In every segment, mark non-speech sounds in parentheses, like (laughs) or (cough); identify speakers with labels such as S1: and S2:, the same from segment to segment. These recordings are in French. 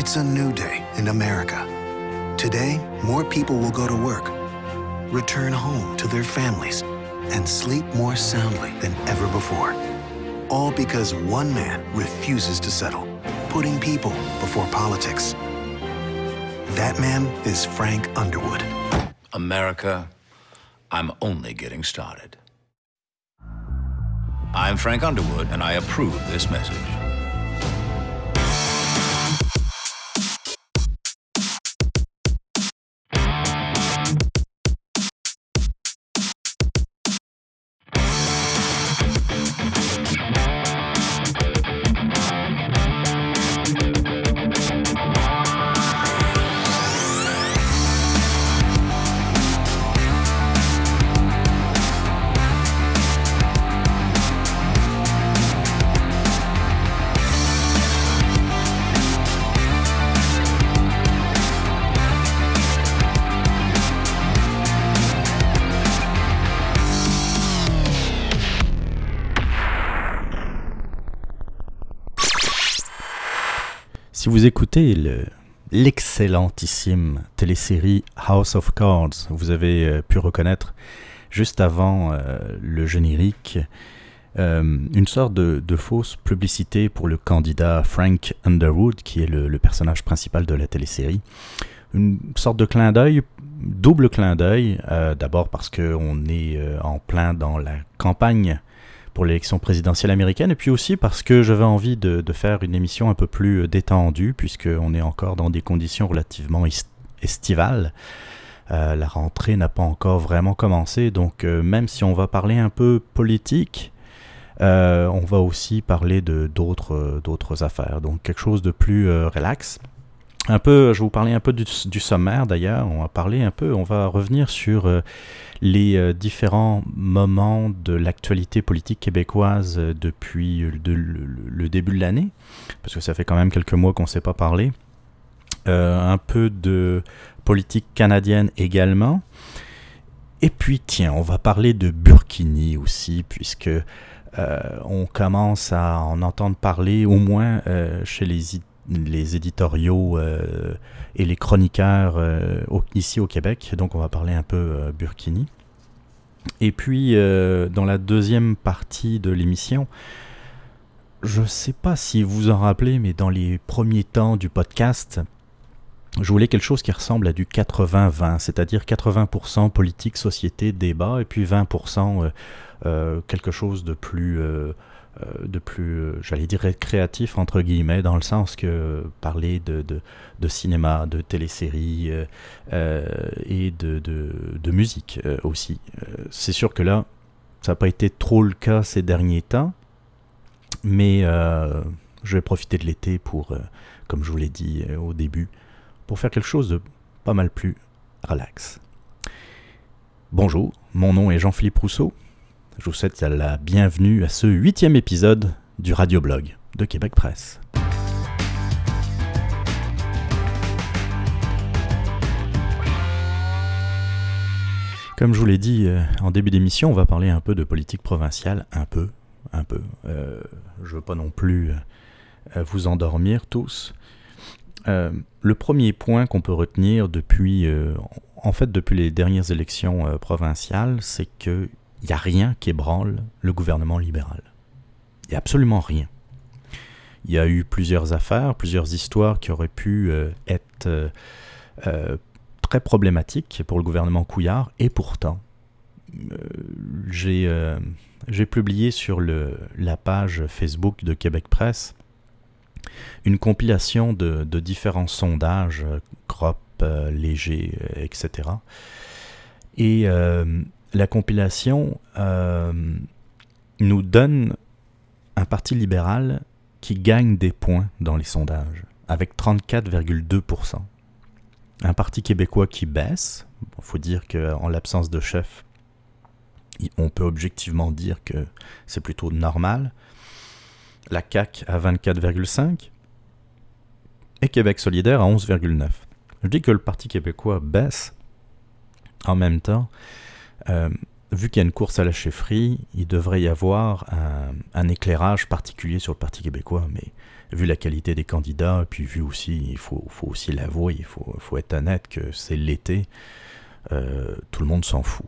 S1: It's a new day in America. Today, more people will go to work, return home to their families, and sleep more soundly than ever before. All because one man refuses to settle, putting people before politics. That man is Frank Underwood.
S2: America, I'm only getting started. I'm Frank Underwood, and I approve this message.
S3: Vous écoutez le- l'excellentissime télésérie House of Cards, vous avez euh, pu reconnaître juste avant euh, le générique euh, une sorte de, fausse publicité pour le candidat Frank Underwood, qui est le, le personnage principal de la télésérie. Une sorte de clin d'œil, double clin d'œil, d'abord parce qu'on est en plein dans la campagne pour l'élection présidentielle américaine, et puis aussi parce que j'avais envie de, faire une émission un peu plus euh, détendue, puisqu'on est encore dans des conditions relativement est- estivales. Euh, la rentrée n'a pas encore vraiment commencé, donc euh, même si on va parler un peu politique, on va aussi parler de d'autres affaires, donc quelque chose de plus relax. Un peu, je vais vous parler un peu du, sommaire d'ailleurs. On va parler un peu, on va revenir sur euh, les euh, différents moments de l'actualité politique québécoise euh, depuis de- le, début de l'année, parce que ça fait quand même quelques mois qu'on ne s'est pas parlé. Un peu de politique canadienne également. Et puis, tiens, on va parler de Burkini aussi, puisque on commence à en entendre parler, au moins chez les, les éditoriaux euh, et les chroniqueurs euh, ici au Québec. Donc, on va parler un peu euh, Burkini. Et puis, dans la deuxième partie de l'émission, je ne sais pas si vous en rappelez, mais dans les premiers temps du podcast, je voulais quelque chose qui ressemble à du 80-20, c'est-à-dire 80% politique, société, débat, et puis 20% euh, euh, quelque chose de plus, de plus euh, j'allais dire créatif, entre guillemets, dans le sens que euh, parler de, de, cinéma, de téléséries euh, euh, et de, de, musique euh, aussi. Euh, C'est sûr que là, ça n'a pas été trop le cas ces derniers temps, mais euh, je vais profiter de l'été pour, euh, comme je vous l'ai dit euh, au début, pour faire quelque chose de pas mal plus relax. Bonjour, mon nom est Jean-Philippe Rousseau. Je vous souhaite la bienvenue à ce huitième épisode du Radioblog de Québec Presse. Comme je vous l'ai dit euh, en début d'émission, on va parler un peu de politique provinciale, un peu, un peu. Euh, je veux pas non plus euh, vous endormir tous. Le premier point qu'on peut retenir depuis, en fait, depuis les dernières élections provinciales, c'est qu'il n'y a rien qui ébranle le gouvernement libéral. Il n'y a absolument rien. Il y a eu plusieurs affaires, plusieurs histoires qui auraient pu euh, être euh, euh, très problématiques pour le gouvernement Couillard, et pourtant, j'ai publié sur la page Facebook de Québec Presse une compilation de, de différents sondages, crop, léger, etc. Et la compilation euh, nous donne un parti libéral qui gagne des points dans les sondages, avec 34,2%. Un parti québécois qui baisse. Il faut dire qu'en l'absence de chef, on peut objectivement dire que c'est plutôt normal. La CAQ à 24,5 et Québec solidaire à 11,9. Je dis que le Parti québécois baisse en même temps. Euh, vu qu'il y a une course à la chefferie, il devrait y avoir un, éclairage particulier sur le Parti québécois, mais vu la qualité des candidats, puis vu aussi, il faut, aussi l'avouer, il faut, être honnête que c'est l'été, euh, tout le monde s'en fout.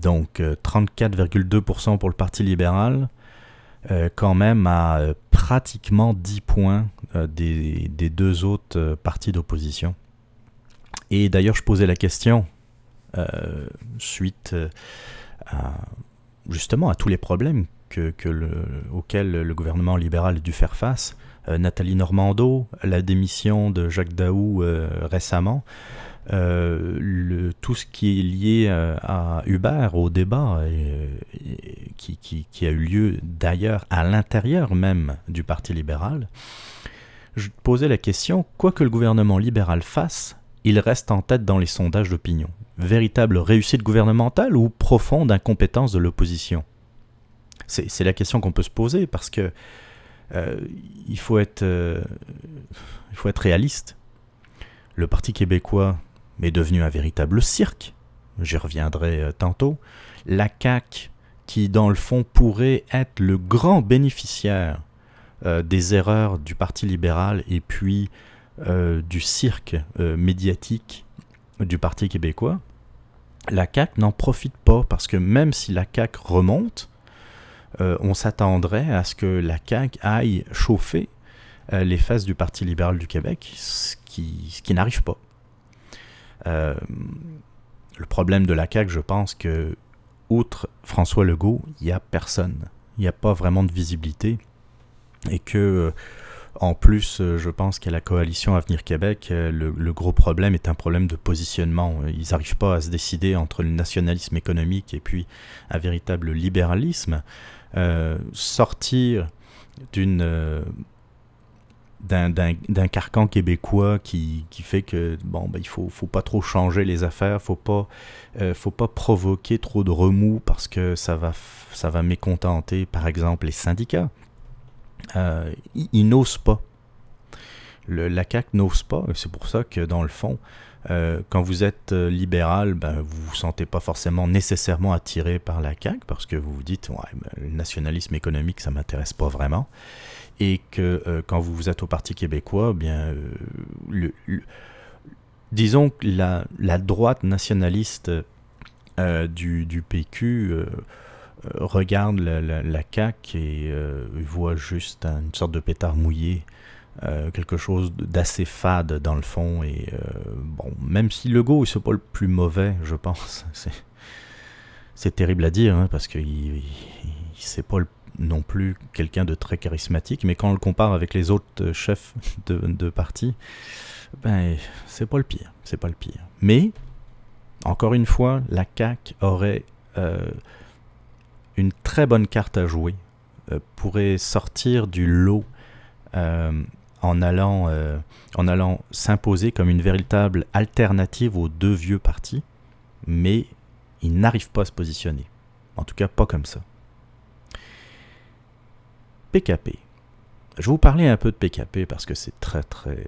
S3: Donc 34,2% pour le Parti libéral, quand même à pratiquement 10 points des, deux autres partis d'opposition. Et d'ailleurs, je posais la question euh, suite euh, à, justement à tous les problèmes que, auxquels le gouvernement libéral a dû faire face. Euh, Nathalie Normando, la démission de Jacques Daou récemment, tout ce qui est lié à Hubert, au débat, qui, a eu lieu d'ailleurs à l'intérieur même du Parti libéral, je posais la question, quoi que le gouvernement libéral fasse, il reste en tête dans les sondages d'opinion. Véritable réussite gouvernementale ou profonde incompétence de l'opposition? C'est la question qu'on peut se poser parce que euh, il, faut être, euh, il faut être réaliste. Le Parti québécois est devenu un véritable cirque. J'y reviendrai euh, tantôt. La CAQ, qui dans le fond pourrait être le grand bénéficiaire des erreurs du Parti libéral et puis du cirque médiatique du Parti québécois, la CAQ n'en profite pas parce que même si la CAQ remonte, euh, on s'attendrait à ce que la CAQ aille chauffer les fesses du Parti libéral du Québec, ce qui, n'arrive pas. le problème de la CAQ, je pense que, outre François Legault, il n'y a personne. Il n'y a pas vraiment de visibilité. Et que en plus, euh, je pense qu'à la coalition Avenir Québec, euh, le, gros problème est un problème de positionnement. Ils n'arrivent pas à se décider entre le nationalisme économique et puis un véritable libéralisme. Euh, sortir d'un carcan québécois qui, fait que bon ben, il faut faut pas trop changer les affaires faut pas faut pas provoquer trop de remous parce que ça va ça va mécontenter par exemple les syndicats euh, ils, n'osent pas. Le, la CAQ n'ose pas. C'est pour ça que, dans le fond, euh, quand vous êtes euh, libéral, ben, vous vous sentez pas forcément nécessairement attiré par la CAQ parce que vous vous dites, ouais, ben, le nationalisme économique, ça m'intéresse pas vraiment. Et que quand vous êtes au Parti québécois, bien, disons que la, droite nationaliste du, du, PQ euh, regarde la, la, CAQ et euh, voit juste une sorte de pétard mouillé, euh, quelque chose d'assez fade dans le fond. Et bon, même si le go, c'est pas le plus mauvais, je pense. (laughs) C'est terrible à dire, hein, parce que il, c'est pas non plus quelqu'un de très charismatique, mais quand on le compare avec les autres chefs (laughs) de, de parti, ben, c'est pas le pire. C'est pas le pire. Mais, encore une fois, la CAQ aurait très bonne carte à jouer, euh, pourrait sortir du lot euh, en allant, euh, en allant s'imposer comme une véritable alternative aux deux vieux partis, mais il n'arrive pas à se positionner. En tout cas, pas comme ça. PKP. Je vous parler un peu de PKP parce que c'est très très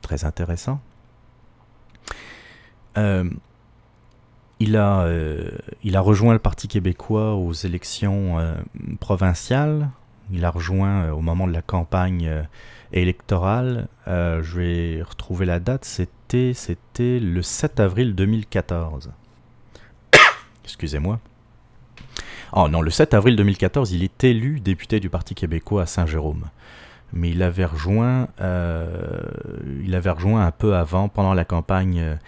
S3: très intéressant. Il a, euh, il a rejoint le Parti québécois aux élections euh, provinciales. Il a rejoint euh, au moment de la campagne électorale. je vais retrouver la date. C'était, c'était le 7 avril 2014. (coughs) Excusez-moi. Oh non, le 7 avril 2014, il est élu député du Parti québécois à Saint-Jérôme. Mais il avait rejoint, il avait rejoint un peu avant, pendant la campagne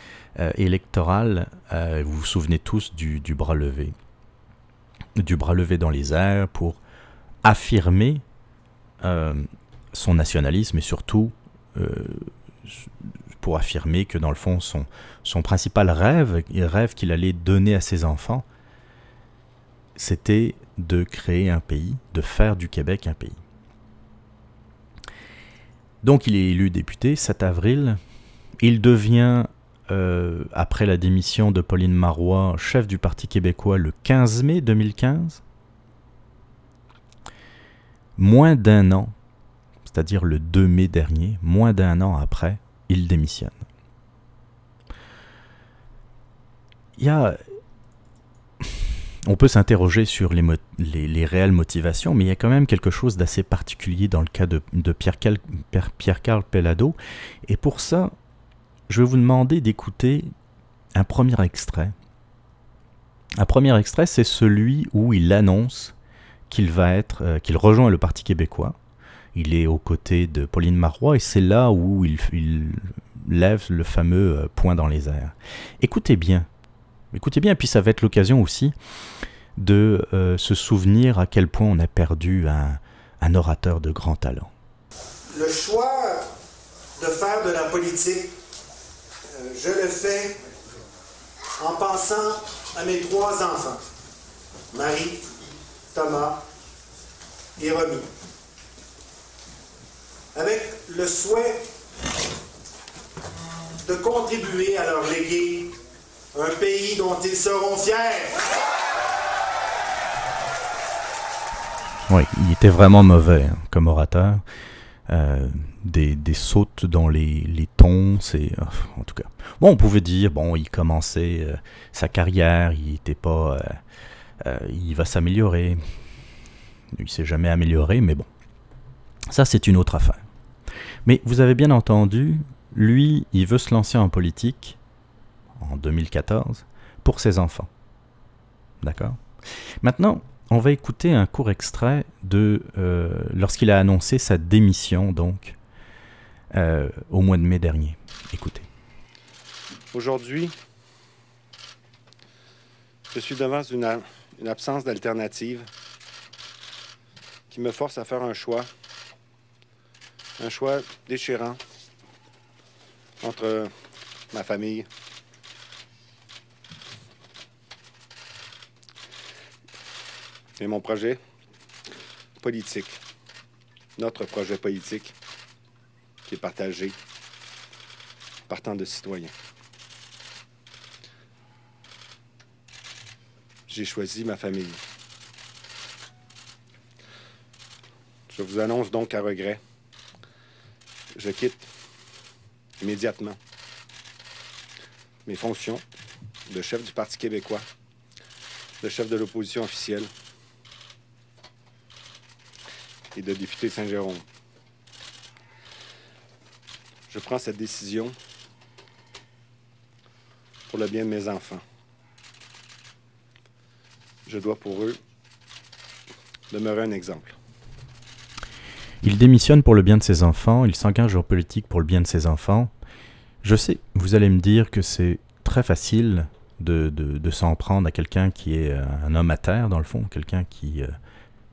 S3: électorale, euh, vous vous souvenez tous du, bras levé. Du bras levé dans les airs pour affirmer euh, son nationalisme et surtout pour affirmer que dans le fond son, son principal rêve, rêve qu'il allait donner à ses enfants, c'était de créer un pays, de faire du Québec un pays. Donc il est élu député 7 avril. Il devient euh, après la démission de Pauline Marois, chef du Parti québécois le 15 mai 2015, moins d'un an, c'est-à-dire le 2 mai dernier, moins d'un an après, il démissionne. On peut s'interroger sur les, les, réelles motivations, mais il y a quand même quelque chose d'assez particulier dans le cas de, Pierre-Carl Pierre Pellado. Et pour ça, je vais vous demander d'écouter un premier extrait. Un premier extrait, c'est celui où il annonce qu'il va être, euh, qu'il rejoint le Parti québécois. Il est aux côtés de Pauline Marois et c'est là où il, lève le fameux euh, point dans les airs. Écoutez bien, écoutez bien, puis ça va être l'occasion aussi de euh, se souvenir à quel point on a perdu un, un orateur de grand talent.
S4: Le choix de faire de la politique, je le fais en pensant à mes trois enfants, Marie, Thomas et Romy, avec le souhait de contribuer à leur léguer un pays dont ils seront fiers.
S3: Oui, il était vraiment mauvais hein, comme orateur. Euh, des, des, sautes dans les, les tons, c'est en tout cas. Bon, on pouvait dire bon, il commençait euh, sa carrière, il était pas, euh, il va s'améliorer. Il s'est jamais amélioré, mais bon, ça c'est une autre affaire. Mais vous avez bien entendu, lui, il veut se lancer en politique en 2014 pour ses enfants. D'accord? Maintenant, on va écouter un court extrait de euh, lorsqu'il a annoncé sa démission, donc, euh, au mois de mai dernier. Écoutez.
S5: Aujourd'hui, je suis devant une, absence d'alternative qui me force à faire un choix, un choix déchirant entre ma famille Mais mon projet politique, notre projet politique, qui est partagé par tant de citoyens. J'ai choisi ma famille. Je vous annonce donc à regret, je quitte immédiatement mes fonctions de chef du Parti québécois, de chef de l'opposition officielle, et de député Saint-Jérôme. Je prends cette décision pour le bien de mes enfants. Je dois pour eux demeurer un exemple.
S3: Il démissionne pour le bien de ses enfants, il s'engage en politique pour le bien de ses enfants. Je sais, vous allez me dire que c'est très facile de, s'en prendre à quelqu'un qui est un homme à terre, dans le fond, quelqu'un qui, euh,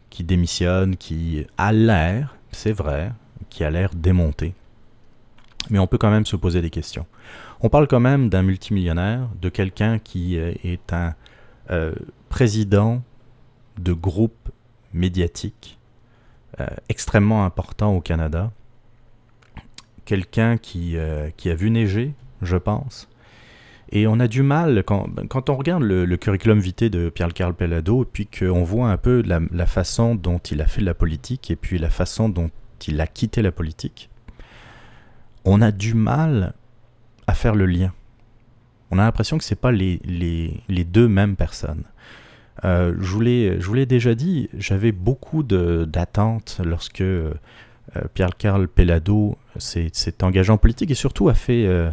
S3: qui démissionne, qui a l'air, c'est vrai, qui a l'air démonté. Mais on peut quand même se poser des questions. On parle quand même d'un multimillionnaire, de quelqu'un qui euh, est un euh, président de groupe médiatique euh, extrêmement important au Canada. Quelqu'un qui, qui a vu neiger, je pense, et on a du mal, quand, quand on regarde le, curriculum vitae de Pierre-Carl Pellado, et puis qu'on voit un peu la, la, façon dont il a fait de la politique, et puis la façon dont il a quitté la politique, on a du mal à faire le lien. On a l'impression que ce pas les, les, les, deux mêmes personnes. Euh, je vous l'ai déjà dit, j'avais beaucoup d'attentes lorsque euh, Pierre-Carl Pellado s'est engagé en politique et surtout a fait... Euh,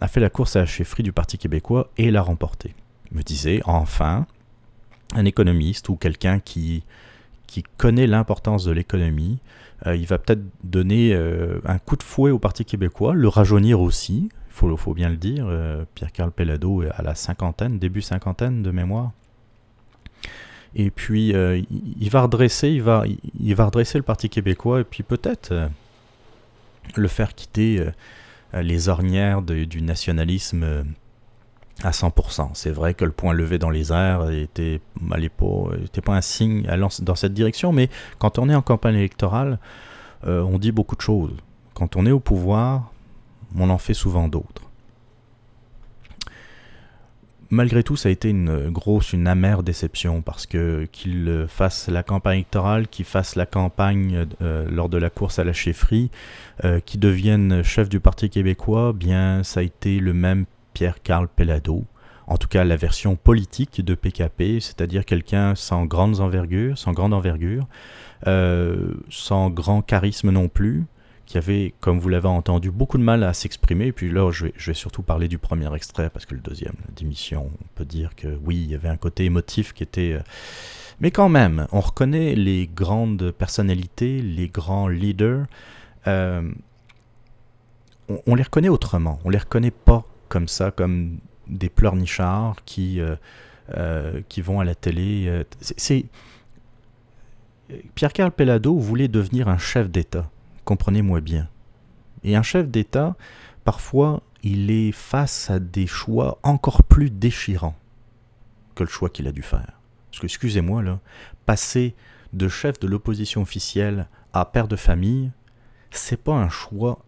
S3: a fait la course à la chefferie du Parti québécois et l'a remportée. me disait, enfin, un économiste ou quelqu'un qui, qui connaît l'importance de l'économie, il va peut-être donner euh, un coup de fouet au Parti québécois, le rajeunir aussi, il faut, bien le dire. Pierre-Carl Pellado à la cinquantaine, début cinquantaine de mémoire. Et puis, il, va redresser, il le Parti québécois et puis peut-être le faire quitter euh, les ornières du nationalisme euh, à 100%. C'est vrai que le point levé dans les airs était, pas, pas un signe dans cette direction, mais quand on est en campagne électorale, euh, on dit beaucoup de choses. Quand on est au pouvoir, on en fait souvent d'autres malgré tout, ça a été une grosse, une amère déception parce que qu'il fasse la campagne électorale, qu'il fasse la campagne euh, lors de la course à la chefferie, euh, qu'il devienne chef du Parti québécois, bien, ça a été le même Pierre-Carl Pellado. en tout cas la version politique de PKP, c'est-à-dire quelqu'un sans grandes envergures, sans grande envergure, euh, sans grand charisme non plus, qui avait, comme vous l'avez entendu, beaucoup de mal à s'exprimer. Et puis là, je vais, surtout parler du premier extrait, parce que le deuxième, d'émission, on peut dire que oui, il y avait un côté émotif qui était... Euh, mais quand même, on reconnaît les grandes personnalités, les grands leaders. Euh, on, on, les reconnaît autrement. On les reconnaît pas comme ça, comme des pleurnichards qui, euh, euh, qui vont à la télé. C'est Pierre-Carl Pellado voulait devenir un chef d'État comprenez-moi bien. Et un chef d'État, parfois, il est face à des choix encore plus déchirants que le choix qu'il a dû faire. Parce que, excusez-moi, là, passer de chef de l'opposition officielle à père de famille, c'est pas un choix.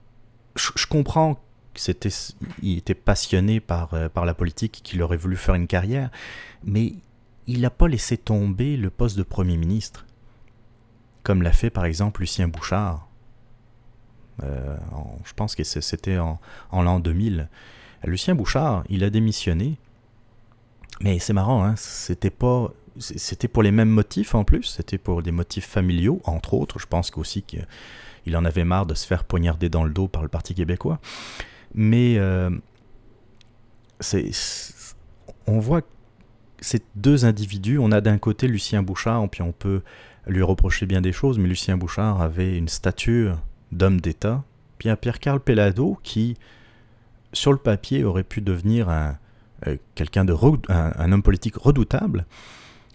S3: Je comprends qu'il était passionné par, euh, par la politique, qu'il aurait voulu faire une carrière, mais il n'a pas laissé tomber le poste de Premier ministre, comme l'a fait par exemple Lucien Bouchard. Euh, je pense que c'était en, en l'an 2000. Lucien Bouchard, il a démissionné, mais c'est marrant, hein, c'était pas c'était pour les mêmes motifs en plus, c'était pour des motifs familiaux, entre autres. Je pense aussi qu'il en avait marre de se faire poignarder dans le dos par le Parti québécois. Mais euh, c'est, on voit ces deux individus. On a d'un côté Lucien Bouchard, puis on peut lui reprocher bien des choses, mais Lucien Bouchard avait une stature d'homme d'État, puis un Pierre-Carl Pellado qui, sur le papier, aurait pu devenir un, euh, quelqu'un de un, homme politique redoutable,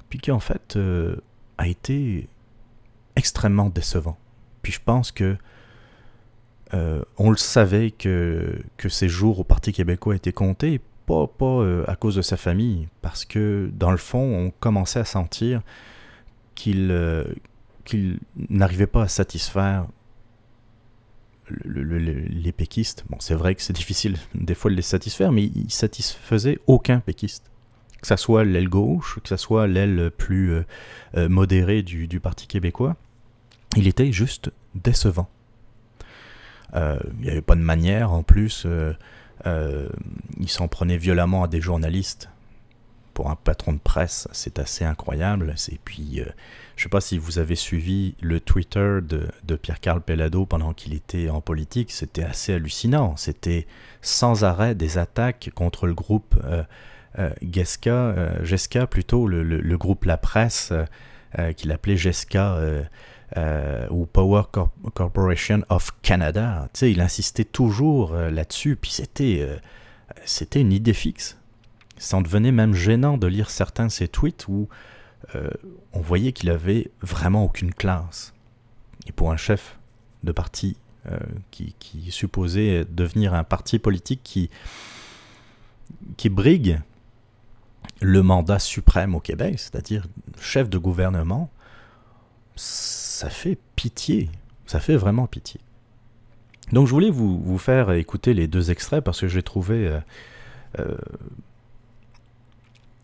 S3: puis qui en fait euh, a été extrêmement décevant. Puis je pense que euh, on le savait que, ses jours au Parti québécois étaient comptés, pas, pas euh, à cause de sa famille, parce que dans le fond, on commençait à sentir qu'il euh, n'arrivait pas à satisfaire le, le, le, les péquistes. Bon, c'est vrai que c'est (laughs) difficile des fois de les satisfaire, mais il satisfaisait aucun péquiste. Que ce soit l'aile gauche, que ce soit l'aile plus modérée du, Parti québécois, il était juste décevant. Euh, il n'y avait pas de manière, en plus, euh, il s'en prenait violemment à des journalistes. Pour un patron de presse, c'est assez incroyable. Et puis, je ne sais pas si vous avez suivi le Twitter de, Pierre-Carl Pellado pendant qu'il était en politique, c'était assez hallucinant. C'était sans arrêt des attaques contre le groupe euh, euh, Gesca, euh, plutôt, le, groupe La Presse, qu'il appelait Gesca ou Power Corp Corporation of Canada. Tu sais, il insistait toujours là-dessus, puis c'était, c'était une idée fixe. Ça en devenait même gênant de lire certains de ses tweets où euh, on voyait qu'il avait vraiment aucune classe. Et pour un chef de parti euh, qui, qui, supposait devenir un parti politique qui, qui brigue le mandat suprême au Québec, c'est-à-dire chef de gouvernement, ça fait pitié. Ça fait vraiment pitié. Donc je voulais vous, faire écouter les deux extraits parce que j'ai trouvé euh, euh,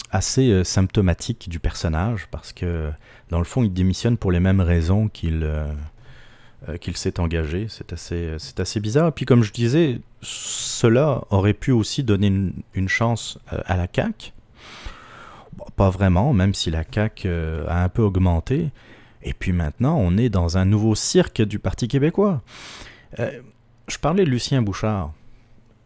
S3: assez euh, symptomatique du personnage parce que dans le fond il démissionne pour les mêmes raisons qu'il s'est engagé. C'est assez, assez bizarre. Puis comme je disais, cela aurait pu aussi donner une, chance à la CAQ. Pas vraiment, même si la CAQ a un peu augmenté. Et puis maintenant, on est dans un nouveau cirque du Parti québécois. Euh, je parlais de Lucien Bouchard.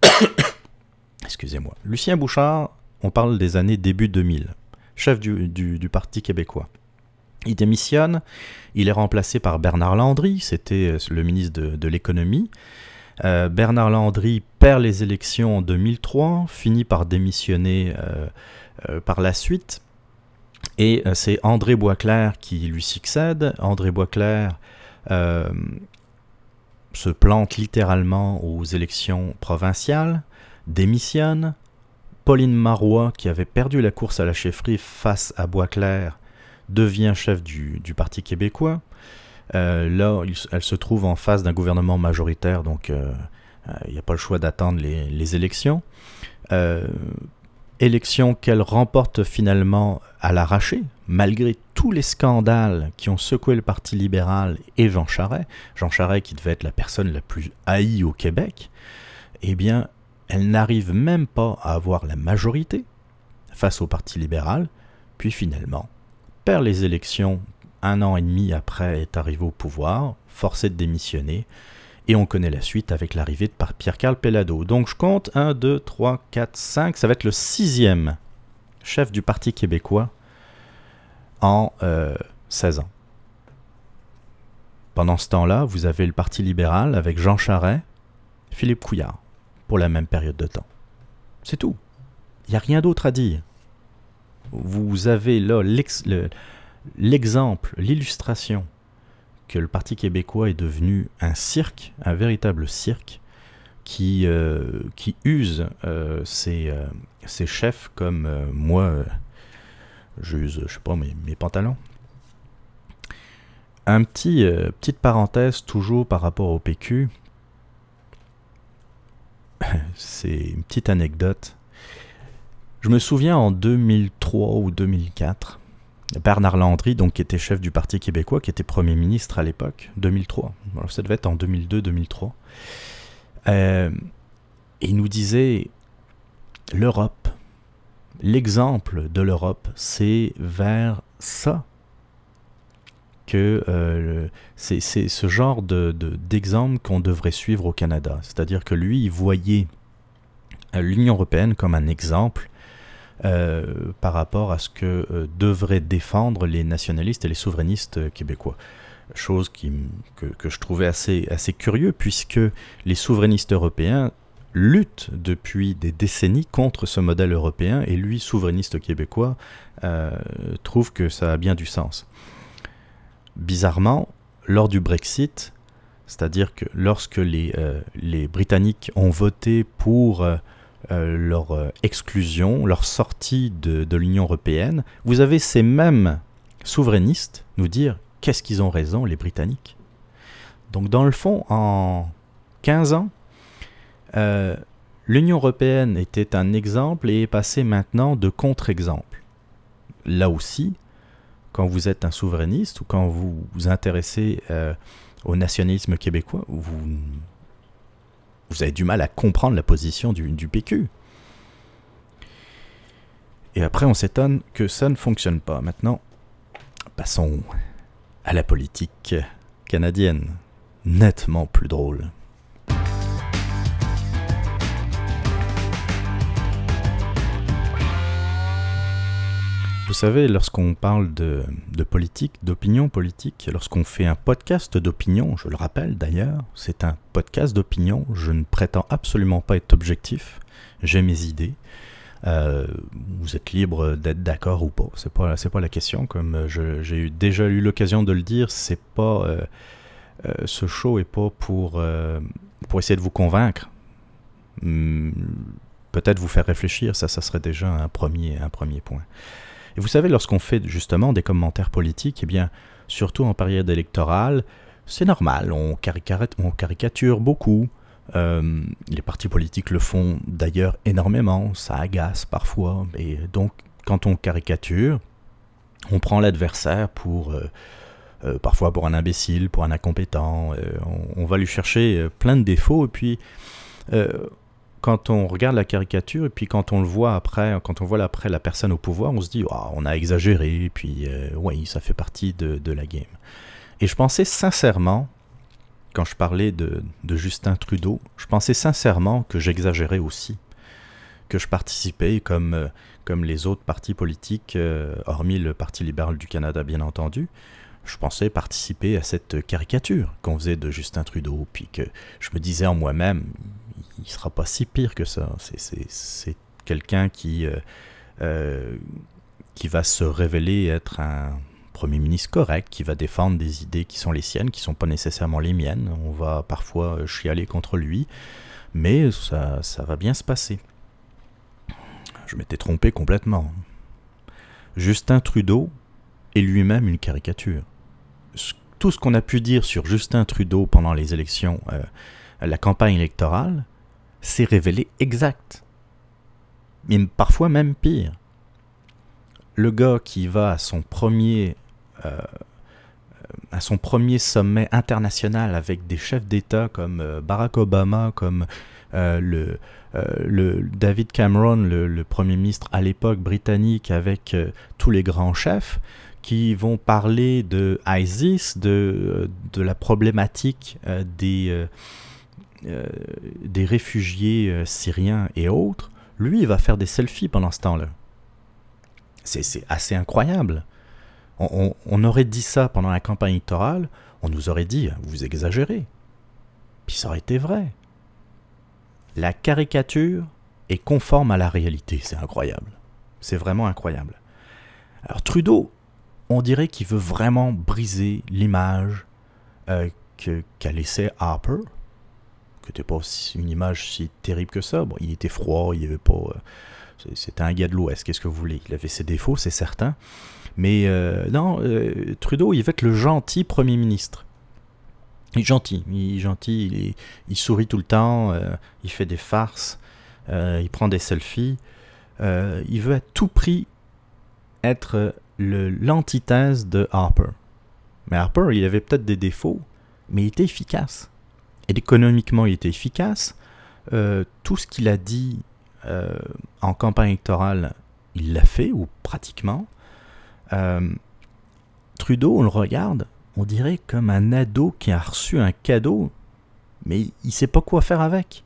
S3: (coughs) Excusez-moi. Lucien Bouchard, on parle des années début 2000, chef du, Parti québécois. Il démissionne, il est remplacé par Bernard Landry, c'était le ministre de, l'économie. Euh, Bernard Landry perd les élections en 2003, finit par démissionner euh, euh, par la suite. Et c'est André Boisclair qui lui succède. André Boisclair se plante littéralement aux élections provinciales, démissionne, Pauline Marois, qui avait perdu la course à la chefferie face à Boisclair, devient chef du, Parti québécois. Euh, là, elle se trouve en face d'un gouvernement majoritaire, donc il euh, n'y a pas le choix d'attendre les, les, élections. Élections qu'elle remporte finalement à l'arraché, malgré tous les scandales qui ont secoué le Parti libéral et Jean Charest. Jean Charest, qui devait être la personne la plus haïe au Québec, eh bien, elle n'arrive même pas à avoir la majorité. face au Parti libéral, puis finalement perd les élections un an et demi après est arrivé au pouvoir, forcé de démissionner, et on connaît la suite avec l'arrivée de Pierre-Carl Pellado. Donc je compte 1, 2, 3, 4, 5, ça va être le sixième chef du Parti québécois en 16 ans. Pendant ce temps-là, vous avez le Parti libéral avec Jean Charest, Philippe Couillard, pour la même période de temps. C'est tout. Il n'y a rien d'autre à dire. Vous avez là l'exemple, l'illustration que le Parti québécois est devenu un cirque, un véritable cirque, qui, euh, qui use euh, ses, euh, ses, chefs comme moi, j'use, je sais pas, mes, mes pantalons. Un petit, petite parenthèse toujours par rapport au PQ. (laughs) C'est une petite anecdote. Je me souviens en 2003 ou 2004, Bernard Landry, donc, qui était chef du Parti québécois, qui était Premier ministre à l'époque, 2003. ça devait être en 2002-2003. Euh, il nous disait l'Europe, l'exemple de l'Europe, c'est vers ça que euh, c'est ce genre d'exemple de, qu'on devrait suivre au Canada. C'est-à-dire que lui, il voyait euh, l'Union européenne comme un exemple euh, par rapport à ce que euh, devraient défendre les nationalistes et les souverainistes euh, québécois. Chose que, je trouvais assez, assez curieux, puisque les souverainistes européens luttent depuis des décennies contre ce modèle européen, et lui, souverainiste québécois, trouve que ça a bien du sens. Bizarrement, lors du Brexit, c'est-à-dire que lorsque les, Britanniques ont voté pour leur euh, exclusion, leur sortie de, de l'Union européenne, vous avez ces mêmes souverainistes nous dire qu'est-ce qu'ils ont raison, les Britanniques. Donc dans le fond, en 15 ans, euh, l'Union européenne était un exemple et est passée maintenant de contre-exemple. Là aussi, quand vous êtes un souverainiste ou quand vous vous intéressez au nationalisme québécois, vous vous avez du mal à comprendre la position du, du PQ. Et après, on s'étonne que ça ne fonctionne pas. Maintenant, passons à la politique canadienne, nettement plus drôle. Vous savez, lorsqu'on parle de, politique, d'opinion politique, lorsqu'on fait un podcast d'opinion, je le rappelle d'ailleurs, c'est un podcast d'opinion, je ne prétends absolument pas être objectif, j'ai mes idées. Euh, vous êtes libre d'être d'accord ou pas, c'est pas pas la question. Comme j'ai déjà eu l'occasion de le dire, c'est pas euh, euh, ce show est pas pour pour essayer de vous convaincre. Hmm, peut-être vous faire réfléchir, ça, ça serait déjà un premier un premier point. Et vous savez, lorsqu'on fait justement des commentaires politiques, eh bien, surtout en période électorale, c'est normal, on, caricature beaucoup. Euh, les partis politiques le font d'ailleurs énormément, ça agace parfois. Et donc, quand on caricature, on prend l'adversaire pour euh, euh, parfois pour un imbécile, pour un incompétent. On, on, va lui chercher plein de défauts et puis quand on regarde la caricature et puis quand on le voit après, quand on voit après la personne au pouvoir, on se dit, oh, on a exagéré, et puis euh, oui, ça fait partie de, la game. Et je pensais sincèrement, quand je parlais de, Justin Trudeau, je pensais sincèrement que j'exagérais aussi, que je participais comme, euh, comme les autres partis politiques, euh, hormis le Parti libéral du Canada bien entendu, je pensais participer à cette caricature qu'on faisait de Justin Trudeau, puis que je me disais en moi-même, il sera pas si pire que ça. C'est quelqu'un qui, euh, euh, qui va se révéler être un Premier ministre correct, qui va défendre des idées qui sont les siennes, qui sont pas nécessairement les miennes. On va parfois chialer contre lui, mais ça, va bien se passer. Je m'étais trompé complètement. Justin Trudeau est lui-même une caricature. Tout ce qu'on a pu dire sur Justin Trudeau pendant les élections, euh, la campagne électorale, s'est révélé exact. Mais parfois même pire. Le gars qui va à son premier, euh, à son premier sommet international avec des chefs d'État comme euh, Barack Obama, comme euh, le, le, David Cameron, le, Premier ministre à l'époque britannique, avec tous les grands chefs, qui vont parler de ISIS, de, de la problématique des, des réfugiés syriens et autres. Lui, il va faire des selfies pendant ce temps-là. C'est assez incroyable. On, aurait dit ça pendant la campagne électorale, on nous aurait dit vous exagérez. Puis ça aurait été vrai. La caricature est conforme à la réalité, c'est incroyable. C'est vraiment incroyable. Alors Trudeau, on dirait qu'il veut vraiment briser l'image euh, qu'a laissé Harper, que n'était pas une image si terrible que ça. Bon, il était froid, il avait pas. Euh, c'était un gars de l'Ouest, qu'est-ce que vous voulez? Il avait ses défauts, c'est certain. Mais euh, non, euh, Trudeau, il veut être le gentil Premier ministre. Il est gentil, il est gentil, il, sourit tout le temps, il fait des farces, il prend des selfies. il veut à tout prix être l'antithèse de Harper. Mais Harper, il avait peut-être des défauts, mais il était efficace. Économiquement, il était efficace. tout ce qu'il a dit en campagne électorale, il l'a fait, ou pratiquement. Euh, Trudeau, on le regarde, on dirait comme un ado qui a reçu un cadeau, mais il ne sait pas quoi faire avec.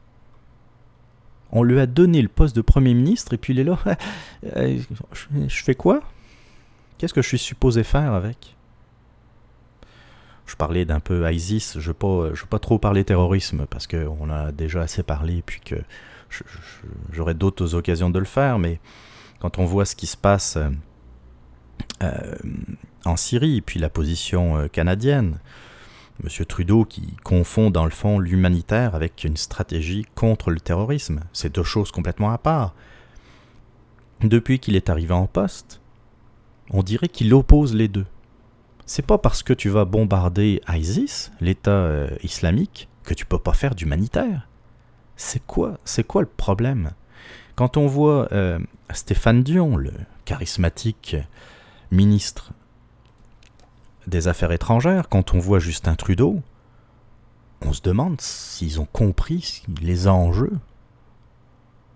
S3: On lui a donné le poste de Premier ministre et puis il est là. (laughs) Euh, je fais quoi? Qu'est-ce que je suis supposé faire avec? Je parlais d'un peu ISIS, je ne veux, pas trop parler terrorisme parce qu'on a déjà assez parlé puis que j'aurai d'autres occasions de le faire, mais quand on voit ce qui se passe euh, euh, en Syrie, puis la position euh, canadienne. Monsieur Trudeau qui confond dans le fond l'humanitaire avec une stratégie contre le terrorisme. C'est deux choses complètement à part. Depuis qu'il est arrivé en poste, on dirait qu'il oppose les deux. C'est pas parce que tu vas bombarder ISIS, l'État euh, islamique, que tu peux pas faire d'humanitaire. C'est quoi, c'est quoi le problème? Quand on voit Stéphane Dion, le charismatique ministre des Affaires étrangères, quand on voit Justin Trudeau, on se demande s'ils ont compris les enjeux.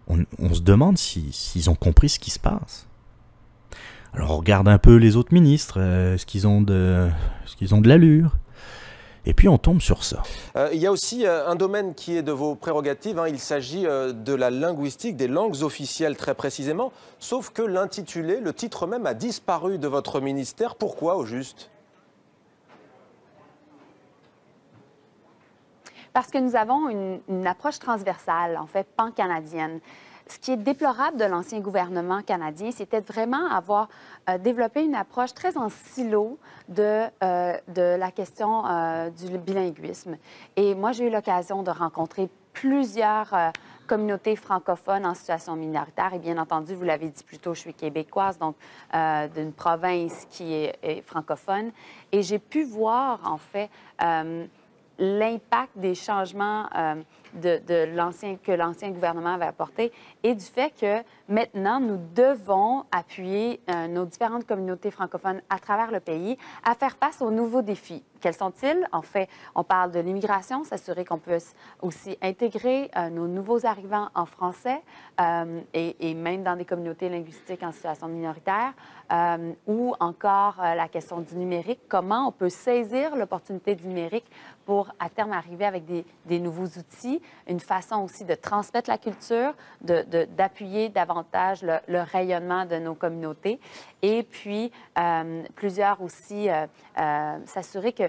S3: On, se demande s'ils ont compris ce qui se passe. Alors on regarde un peu les autres ministres, euh, est-ce qu'ils ont de, est-ce qu'ils ont de l'allure et puis on tombe sur ça.
S6: Euh, il y a aussi euh, un domaine qui est de vos prérogatives. Hein. Il s'agit euh, de la linguistique, des langues officielles très précisément. Sauf que l'intitulé, le titre même, a disparu de votre ministère. Pourquoi au juste?
S7: Parce que nous avons une, une approche transversale, en fait, pan-canadienne ce qui est déplorable de l'ancien gouvernement canadien, c'était vraiment avoir euh, développé une approche très en silo de, euh, de la question euh, du bilinguisme. Et moi, j'ai eu l'occasion de rencontrer plusieurs communautés francophones en situation minoritaire. Et bien entendu, vous l'avez dit plus tôt, je suis québécoise, donc d'une province qui est, est, francophone. Et j'ai pu voir, en fait, l'impact des changements de, l'ancien, que l'ancien gouvernement avait apporté et du fait que maintenant, nous devons appuyer euh, nos différentes communautés francophones à travers le pays à faire face aux nouveaux défis. Quels sont-ils? En fait, on parle de l'immigration, s'assurer qu'on puisse aussi intégrer euh, nos nouveaux arrivants en français euh, et, même dans des communautés linguistiques en situation minoritaire, ou encore la question du numérique, comment on peut saisir l'opportunité du numérique pour à terme arriver avec des, nouveaux outils une façon aussi de transmettre la culture, d'appuyer de, davantage le, rayonnement de nos communautés et puis euh, plusieurs aussi euh, euh, s'assurer que,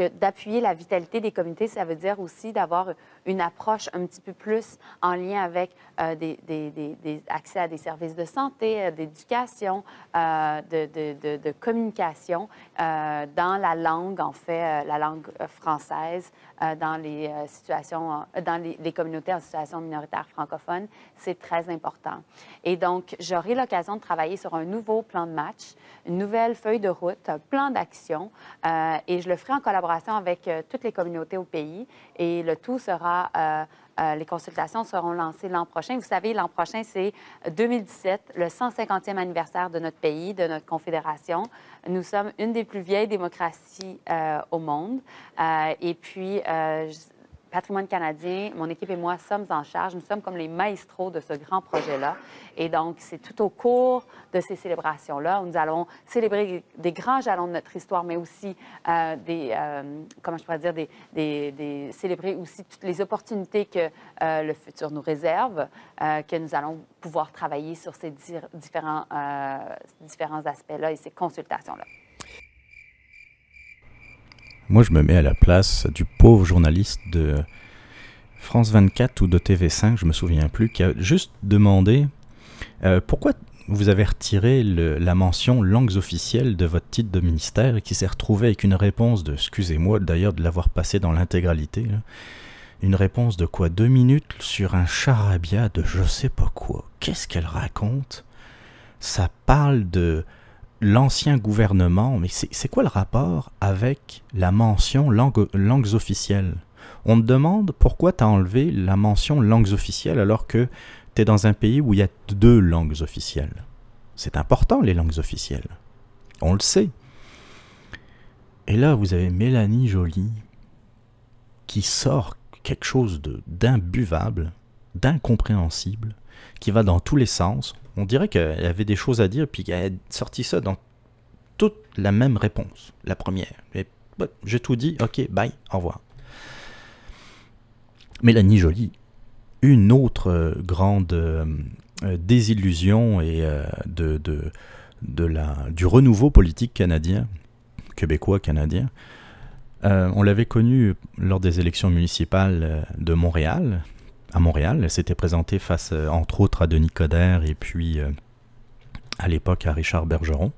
S7: d'appuyer la vitalité des communautés, ça veut dire aussi d'avoir une approche un petit peu plus en lien avec des, des, accès à des services de santé, d'éducation, de, de, communication dans la langue, en fait, la langue française, dans les situations, dans les, communautés en situation minoritaire francophone, c'est très important. Et donc, j'aurai l'occasion de travailler sur un nouveau plan de match, une nouvelle feuille de route, un plan d'action, euh, et je le ferai en collaboration avec toutes les communautés au pays et le tout sera les consultations seront lancées l'an prochain. Vous savez, l'an prochain, c'est 2017, le 150e anniversaire de notre pays, de notre confédération. Nous sommes une des plus vieilles démocraties au monde. et puis, Patrimoine canadien, mon équipe et moi sommes en charge. Nous sommes comme les maestros de ce grand projet-là. Et donc, c'est tout au cours de ces célébrations-là où nous allons célébrer des grands jalons de notre histoire, mais aussi euh, des, euh, comment je pourrais dire, des, célébrer aussi toutes les opportunités que euh, le futur nous réserve, que nous allons pouvoir travailler sur ces différents, différents aspects-là et ces consultations-là.
S3: Moi, je me mets à la place du pauvre journaliste de France 24 ou de TV5, je me souviens plus, qui a juste demandé euh, pourquoi vous avez retiré la mention langues officielles de votre titre de ministère et qui s'est retrouvé avec une réponse de, excusez-moi d'ailleurs de l'avoir passé dans l'intégralité, une réponse de quoi Deux minutes sur un charabia de je sais pas quoi. Qu'est-ce qu'elle raconte? Ça parle de l'ancien gouvernement, mais c'est quoi le rapport avec la mention langues officielles? On te demande pourquoi tu as enlevé la mention langues officielles alors que tu es dans un pays où il y a deux langues officielles. C'est important les langues officielles. On le sait. Et là, vous avez Mélanie Joly qui sort quelque chose d'imbuvable, d'incompréhensible, qui va dans tous les sens. On dirait qu'elle avait des choses à dire, puis qu'elle a sorti ça dans toute la même réponse, la première. J'ai tout dit, ok, bye, au revoir. Mélanie Joly, une autre euh, grande euh, désillusion et euh, de, de, la, du renouveau politique canadien, québécois canadien. on l'avait connue lors des élections municipales de Montréal, à Montréal. Elle s'était présentée face, euh, entre autres, à Denis Coderre et puis euh, à l'époque à Richard Bergeron.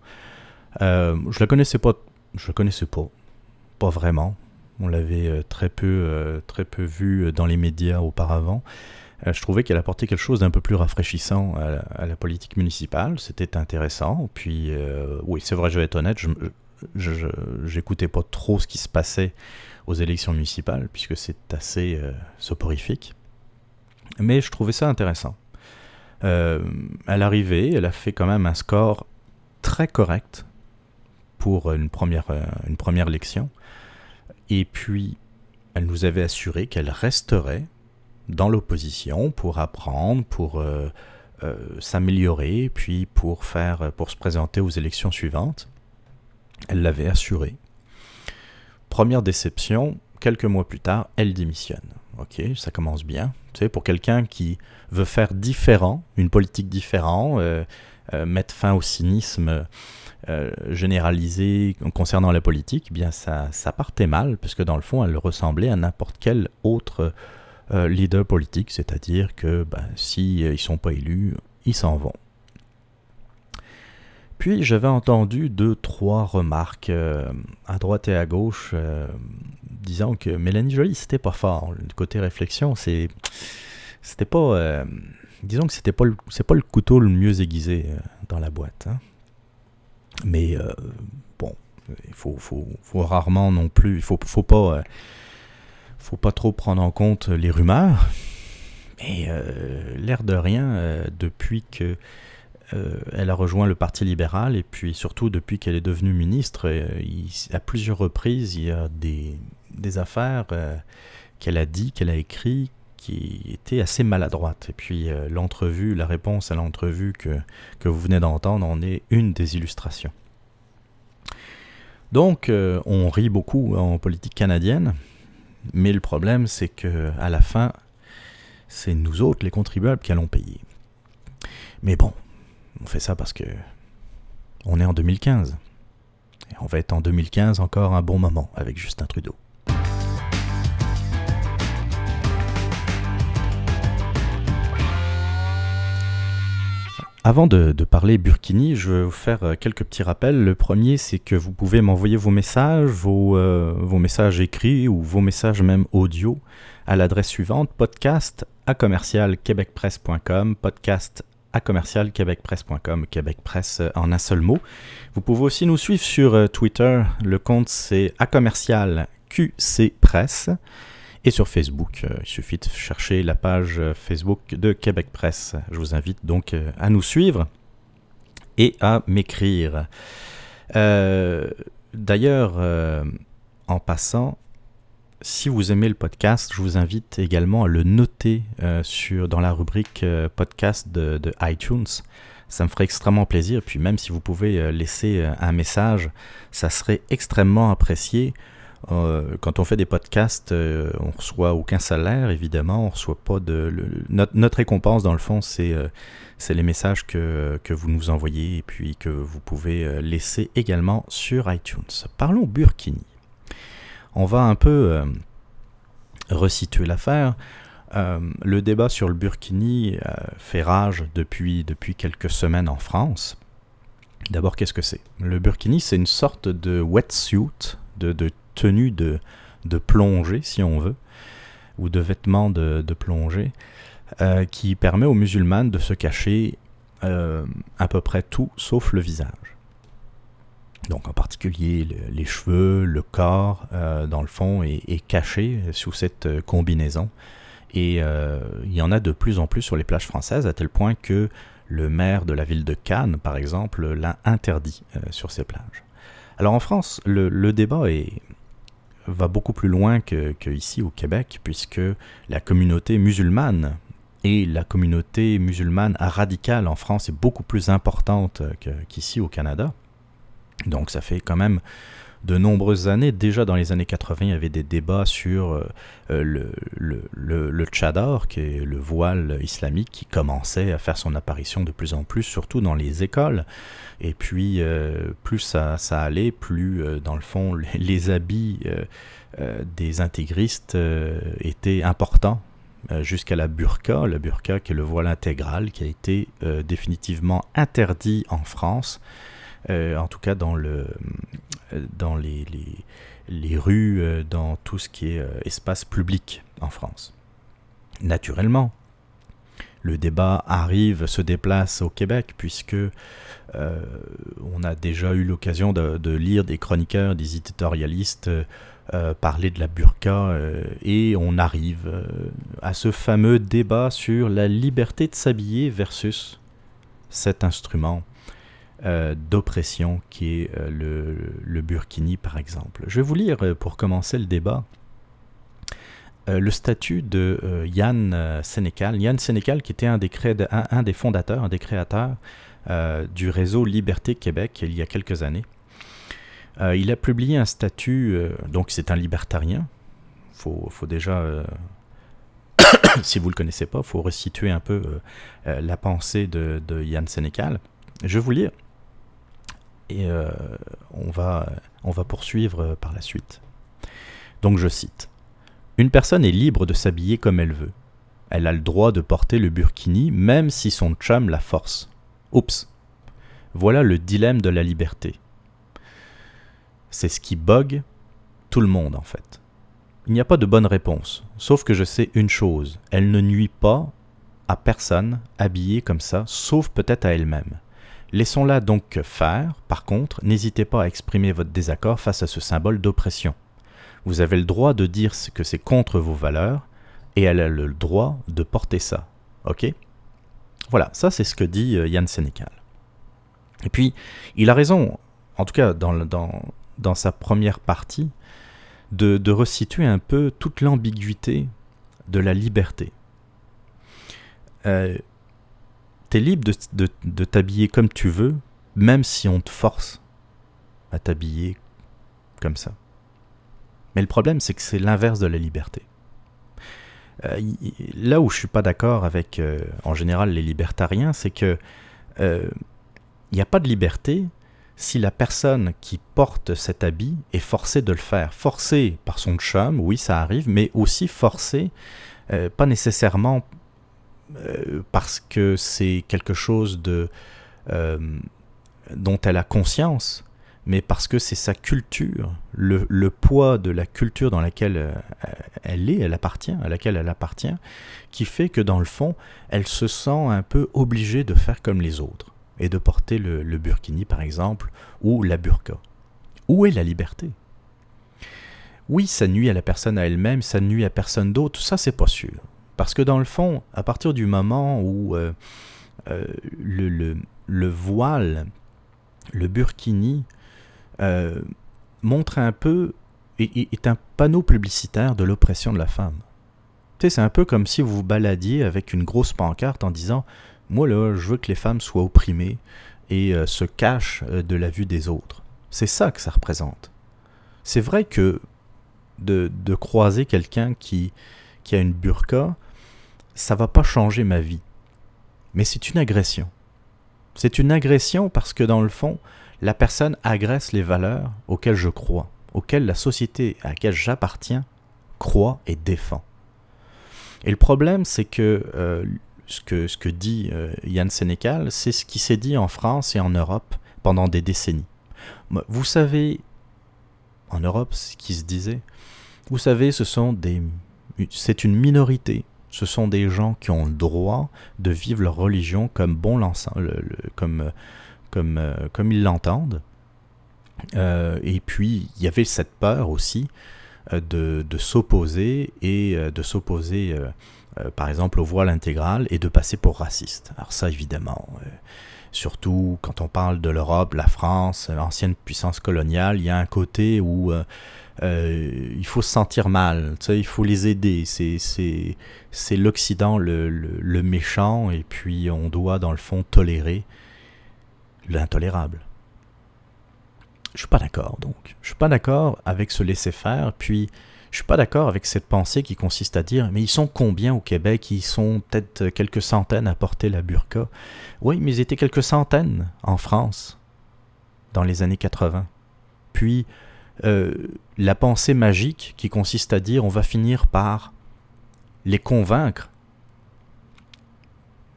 S3: Euh, je la connaissais pas, je la connaissais pas, pas vraiment. On l'avait très peu, très peu vue dans les médias auparavant. je trouvais qu'elle apportait quelque chose d'un peu plus rafraîchissant à, la politique municipale. C'était intéressant. Puis, oui, c'est vrai, je vais être honnête, je n'écoutais pas trop ce qui se passait aux élections municipales, puisque c'est assez soporifique. Mais je trouvais ça intéressant. Euh, à l'arrivée, elle a fait quand même un score très correct pour une première, euh, une élection. Et puis, elle nous avait assuré qu'elle resterait dans l'opposition pour apprendre, pour euh, s'améliorer, puis pour, faire, pour se présenter aux élections suivantes. Elle l'avait assuré. Première déception, quelques mois plus tard, elle démissionne. Ok, ça commence bien. Tu sais, pour quelqu'un qui veut faire différent, une politique différente, euh, euh, mettre fin au cynisme euh, généralisé concernant la politique, eh bien ça, partait mal, puisque dans le fond, elle ressemblait à n'importe quel autre leader politique, c'est-à-dire que ben, s'ils ne sont pas élus, ils s'en vont. Puis j'avais entendu deux, trois remarques à droite et à gauche disant que Mélanie Jolie, c'était pas fort. Le côté réflexion, c'est. C'était pas. Euh, disons que c'était pas pas le couteau le mieux aiguisé euh, dans la boîte. Hein. Mais euh, bon, il faut, faut, rarement non plus. Il faut, faut pas. faut pas trop prendre en compte les rumeurs. Mais l'air de rien, depuis que elle a rejoint le Parti libéral et puis surtout depuis qu'elle est devenue ministre, à plusieurs reprises, il y a des, affaires euh, qu'elle a dit, qu'elle a écrit, qui étaient assez maladroites. Et puis l'entrevue, la réponse à l'entrevue que, vous venez d'entendre en est une des illustrations. Donc on rit beaucoup en politique canadienne, mais le problème c'est que à la fin, c'est nous autres, les contribuables, qui allons payer. Mais bon, on fait ça parce que on est en 2015. Et on va être en 2015 encore un bon moment avec Justin Trudeau. Avant de, parler Burkini, je vais vous faire euh, quelques petits rappels. Le premier, c'est que vous pouvez m'envoyer vos messages, vos, euh, vos, messages écrits ou vos messages même audio à l'adresse suivante podcast à commercial québecpresse.com, podcast à commercial québecpresse.com, Québec Presse en un seul mot. Vous pouvez aussi nous suivre sur Twitter. Le compte c'est à commercial QC. Et sur Facebook, il suffit de chercher la page Facebook de Québec Presse. Je vous invite donc à nous suivre et à m'écrire. D'ailleurs, en passant, si vous aimez le podcast, je vous invite également à le noter euh, sur, dans la rubrique euh, podcast de, iTunes. Ça me ferait extrêmement plaisir. Puis même si vous pouvez euh, laisser un message, ça serait extrêmement apprécié. Quand on fait des podcasts, on reçoit aucun salaire, évidemment. On reçoit pas de. notre, récompense, dans le fond, c'est c'est les messages que, que, vous nous envoyez et puis que vous pouvez laisser également sur iTunes. Parlons Burkini on va un peu euh, resituer l'affaire. Euh, le débat sur le burkini euh, fait rage depuis, depuis quelques semaines en France. D'abord, qu'est-ce que c'est? Le burkini, c'est une sorte de wetsuit, de, de tenue de, de, plongée, si on veut, ou de vêtements de, de plongée, qui permet aux musulmanes de se cacher à peu près tout sauf le visage donc en particulier les cheveux, le corps, euh, dans le fond, est, caché sous cette euh, combinaison. Et euh, il y en a de plus en plus sur les plages françaises, à tel point que le maire de la ville de Cannes, par exemple, l'a interdit sur ces plages. Alors en France, le, débat va beaucoup plus loin qu'ici au Québec, puisque la communauté musulmane et la communauté musulmane radicale en France est beaucoup plus importante qu'ici au Canada. Donc ça fait quand même de nombreuses années, déjà dans les années 80, il y avait des débats sur euh, euh, le, le, qui est le voile islamique, qui commençait à faire son apparition de plus en plus, surtout dans les écoles. Et puis, euh, plus ça, allait, plus, dans le fond, les, (laughs) habits des intégristes étaient importants jusqu'à la burqa, la burqa qui est le voile intégral, qui a été définitivement interdit en France en tout cas dans, le, euh, dans les, les, rues, euh, dans tout ce qui est espace public en France. Naturellement, le débat arrive, se déplace au Québec, puisque on a déjà eu l'occasion de, lire des chroniqueurs, des éditorialistes parler de la burqa, et on arrive à ce fameux débat sur la liberté de s'habiller versus cet instrument euh, d'oppression qui est euh, le, Burkini par exemple. Je vais vous lire euh, pour commencer le débat le statut de Yann Sénécal. Yann Sénécal qui était un des, un, des fondateurs, un des créateurs du réseau Liberté Québec il y a quelques années. il a publié un statut, donc c'est un libertarien. Faut, faut, déjà (coughs) si vous ne le connaissez pas, il faut resituer un peu la pensée de, de Yann Sénécal. Je vais vous lire et euh, on, va, on va poursuivre par la suite. Donc je cite. Une personne est libre de s'habiller comme elle veut. Elle a le droit de porter le burkini même si son chum la force. Oups. Voilà le dilemme de la liberté. C'est ce qui bogue tout le monde en fait. Il n'y a pas de bonne réponse, sauf que je sais une chose, elle ne nuit pas à personne habillée comme ça, sauf peut-être à elle-même. Laissons-la donc faire, par contre, n'hésitez pas à exprimer votre désaccord face à ce symbole d'oppression. Vous avez le droit de dire que c'est contre vos valeurs, et elle a le droit de porter ça. Ok? Voilà, ça c'est ce que dit euh, Yann Sénécal. Et puis, il a raison, en tout cas dans, sa première partie, de, de resituer un peu toute l'ambiguïté de la liberté. Euh, t'es libre de, t'habiller comme tu veux, même si on te force à t'habiller comme ça. Mais le problème, c'est que c'est l'inverse de la liberté. Euh, là où je suis pas d'accord avec, euh, en général, les libertariens, c'est que il euh, n'y a pas de liberté si la personne qui porte cet habit est forcée de le faire. Forcée par son chum, oui, ça arrive, mais aussi forcée, pas nécessairement euh, parce que c'est quelque chose de, euh, dont elle a conscience, mais parce que c'est sa culture, le, poids de la culture dans laquelle euh, elle est, elle appartient, à laquelle elle appartient, qui fait que dans le fond, elle se sent un peu obligée de faire comme les autres et de porter le, le burkini par exemple, ou la burqa. Où est la liberté? Oui, ça nuit à la personne à elle-même, ça nuit à personne d'autre, ça c'est pas sûr. Parce que dans le fond, à partir du moment où euh, euh, le, le, le, voile, le burkini, euh, montre un peu, est, est un panneau publicitaire de l'oppression de la femme. Tu sais, c'est un peu comme si vous vous baladiez avec une grosse pancarte en disant Moi, là, je veux que les femmes soient opprimées et se cachent de la vue des autres. C'est ça que ça représente. C'est vrai que de, croiser quelqu'un qui a une burqa, ça va pas changer ma vie. Mais c'est une agression. C'est une agression parce que dans le fond, la personne agresse les valeurs auxquelles je crois, auxquelles la société à laquelle j'appartiens croit et défend. Et le problème, c'est que, euh, ce que dit euh, Yann Sénécal, c'est ce qui s'est dit en France et en Europe pendant des décennies. Vous savez, en Europe, ce qui se disait, vous savez, ce sont des, c'est une minorité. Ce sont des gens qui ont le droit de vivre leur religion comme euh, comme ils l'entendent. Euh, et puis, il y avait cette peur aussi euh, de, s'opposer et euh, de s'opposer, euh, par exemple, au voile intégral et de passer pour raciste. Alors ça, évidemment, surtout quand on parle de l'Europe, la France, l'ancienne puissance coloniale, il y a un côté où euh, il faut se sentir mal, il faut les aider. C'est, l'Occident le, le, le, méchant, et puis on doit, dans le fond, tolérer l'intolérable. Je suis pas d'accord, donc. Je suis pas d'accord avec ce laisser-faire, puis je suis pas d'accord avec cette pensée qui consiste à dire mais ils sont combien au Québec? Ils sont peut-être quelques centaines à porter la burqa. Oui, mais ils étaient quelques centaines en France dans les années 80. Puis euh, la pensée magique qui consiste à dire on va finir par les convaincre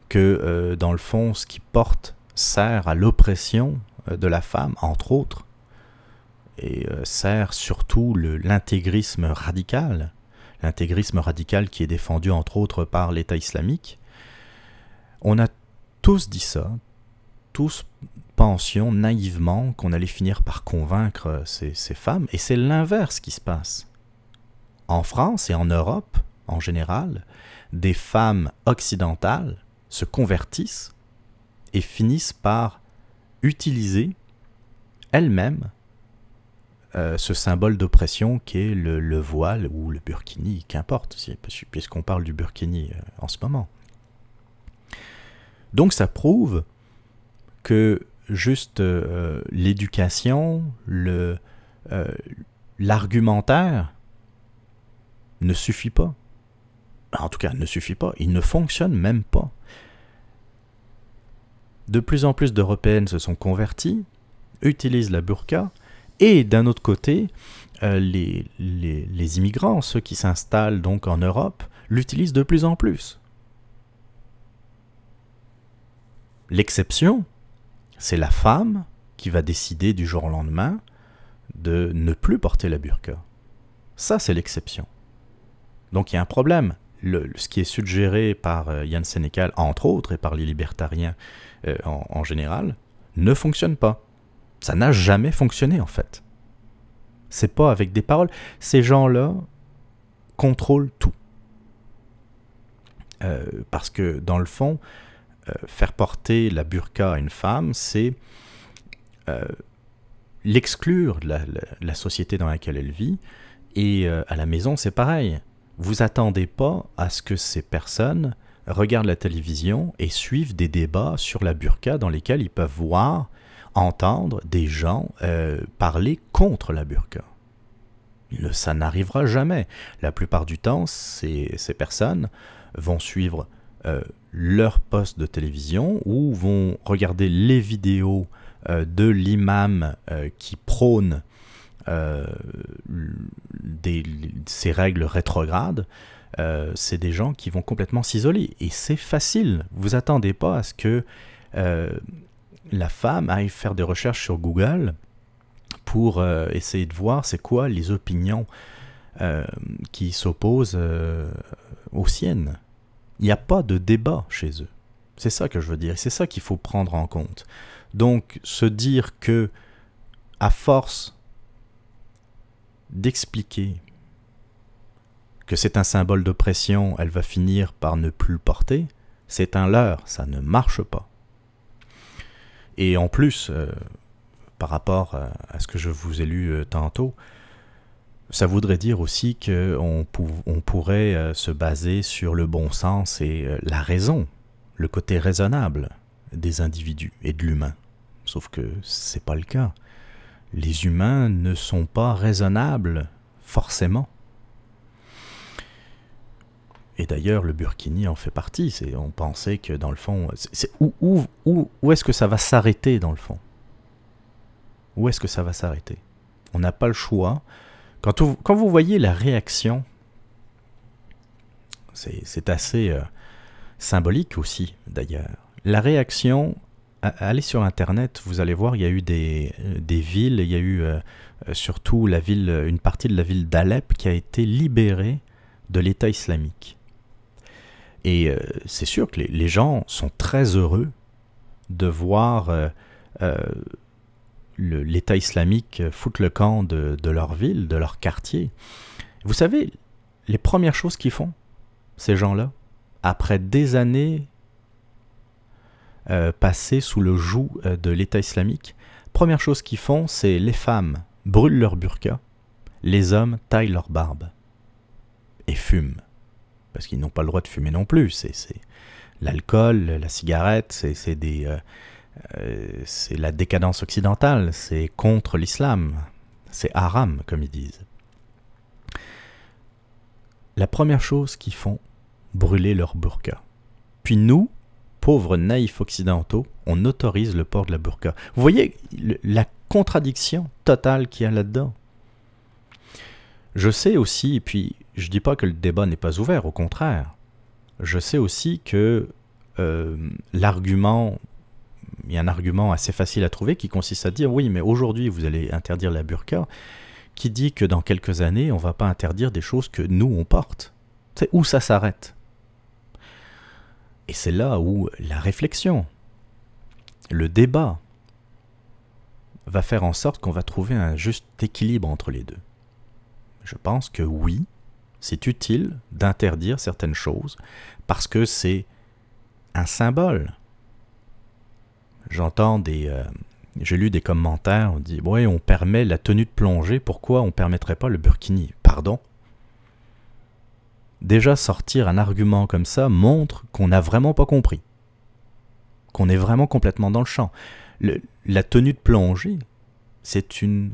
S3: que euh, dans le fond ce qui porte sert à l'oppression euh, de la femme, entre autres, et euh, sert surtout l'intégrisme radical, l'intégrisme radical qui est défendu entre autres par l'État islamique. On a tous dit ça, tous pensions naïvement qu'on allait finir par convaincre ces, ces femmes, et c'est l'inverse qui se passe. En France et en Europe, en général, des femmes occidentales se convertissent et finissent par utiliser elles-mêmes euh, ce symbole d'oppression qu'est le, le, voile ou le burkini, qu'importe, puisqu'on parle du burkini euh, en ce moment. Donc ça prouve que juste euh, l'éducation, le, l'argumentaire ne suffit pas. En tout cas, ne suffit pas. Il ne fonctionne même pas. De plus en plus d'Européennes se sont converties, utilisent la burqa, et d'un autre côté, euh, les, les, les, immigrants, ceux qui s'installent donc en Europe, l'utilisent de plus en plus. L'exception, c'est la femme qui va décider du jour au lendemain de ne plus porter la burqa. Ça, c'est l'exception. Donc il y a un problème. Ce qui est suggéré par euh, Yann Sénécal, entre autres, et par les libertariens euh, en, général, ne fonctionne pas. Ça n'a jamais fonctionné en fait. C'est pas avec des paroles. Ces gens-là contrôlent tout. Euh, parce que dans le fond, faire porter la burqa à une femme, c'est euh, l'exclure de la, société dans laquelle elle vit. Et euh, à la maison, c'est pareil. Vous attendez pas à ce que ces personnes regardent la télévision et suivent des débats sur la burqa dans lesquels ils peuvent voir entendre des gens euh, parler contre la burqa. Ça n'arrivera jamais. La plupart du temps, ces, ces personnes vont suivre euh, leur poste de télévision ou vont regarder les vidéos euh, de l'imam euh, qui prône euh, ces règles rétrogrades. c'est des gens qui vont complètement s'isoler. Et c'est facile. Vous attendez pas à ce que la femme aille faire des recherches sur Google pour essayer de voir c'est quoi les opinions qui s'opposent aux siennes. Il n'y a pas de débat chez eux. C'est ça que je veux dire. C'est ça qu'il faut prendre en compte. Donc, se dire que, à force d'expliquer que c'est un symbole d'oppression, elle va finir par ne plus le porter, c'est un leurre, ça ne marche pas. Et en plus, euh, par rapport à, à, ce que je vous ai lu euh, tantôt, ça voudrait dire aussi qu'on on pourrait euh, se baser sur le bon sens et euh, la raison, le côté raisonnable des individus et de l'humain. Sauf que c'est pas le cas. Les humains ne sont pas raisonnables, forcément. Et d'ailleurs, le Burkini en fait partie. On pensait que dans le fond, où est-ce que ça va s'arrêter dans le fond? Où est-ce que ça va s'arrêter? On n'a pas le choix. Quand, vous, voyez la réaction, c'est, assez euh, symbolique aussi d'ailleurs. La réaction, allez sur Internet, vous allez voir, il y a eu des, des villes, il y a eu euh, surtout la ville, une partie de la ville d'Alep qui a été libérée de l'État islamique. Et euh, c'est sûr que les, gens sont très heureux de voir euh, euh, l'État islamique foutre le camp de, leur ville, de leur quartier. Vous savez, les premières choses qu'ils font, ces gens-là, après des années passées sous le joug de l'État islamique, première chose qu'ils font, c'est les femmes brûlent leur burqa, les hommes taillent leur barbe et fument parce qu'ils n'ont pas le droit de fumer non plus. C'est, l'alcool, la cigarette, c'est, des, euh, euh, c'est la décadence occidentale, c'est contre l'islam, c'est haram comme ils disent. La première chose qu'ils font, brûler leur burqa. Puis nous, pauvres naïfs occidentaux, on autorise le port de la burqa. Vous voyez la contradiction totale qu'il y a là-dedans. Je sais aussi, et puis je dis pas que le débat n'est pas ouvert, au contraire. Je sais aussi que euh, l'argument, il y a un argument assez facile à trouver qui consiste à dire oui, mais aujourd'hui vous allez interdire la burqa, qui dit que dans quelques années on va pas interdire des choses que nous on porte. C'est où ça s'arrête? Et c'est là où la réflexion, le débat, va faire en sorte qu'on va trouver un juste équilibre entre les deux. Je pense que oui, c'est utile d'interdire certaines choses parce que c'est un symbole. J'entends des. Euh, J'ai lu des commentaires, on dit Ouais, on permet la tenue de plongée, pourquoi on ne permettrait pas le burkini? Pardon? Déjà, sortir un argument comme ça montre qu'on n'a vraiment pas compris. Qu'on est vraiment complètement dans le champ. La tenue de plongée, c'est une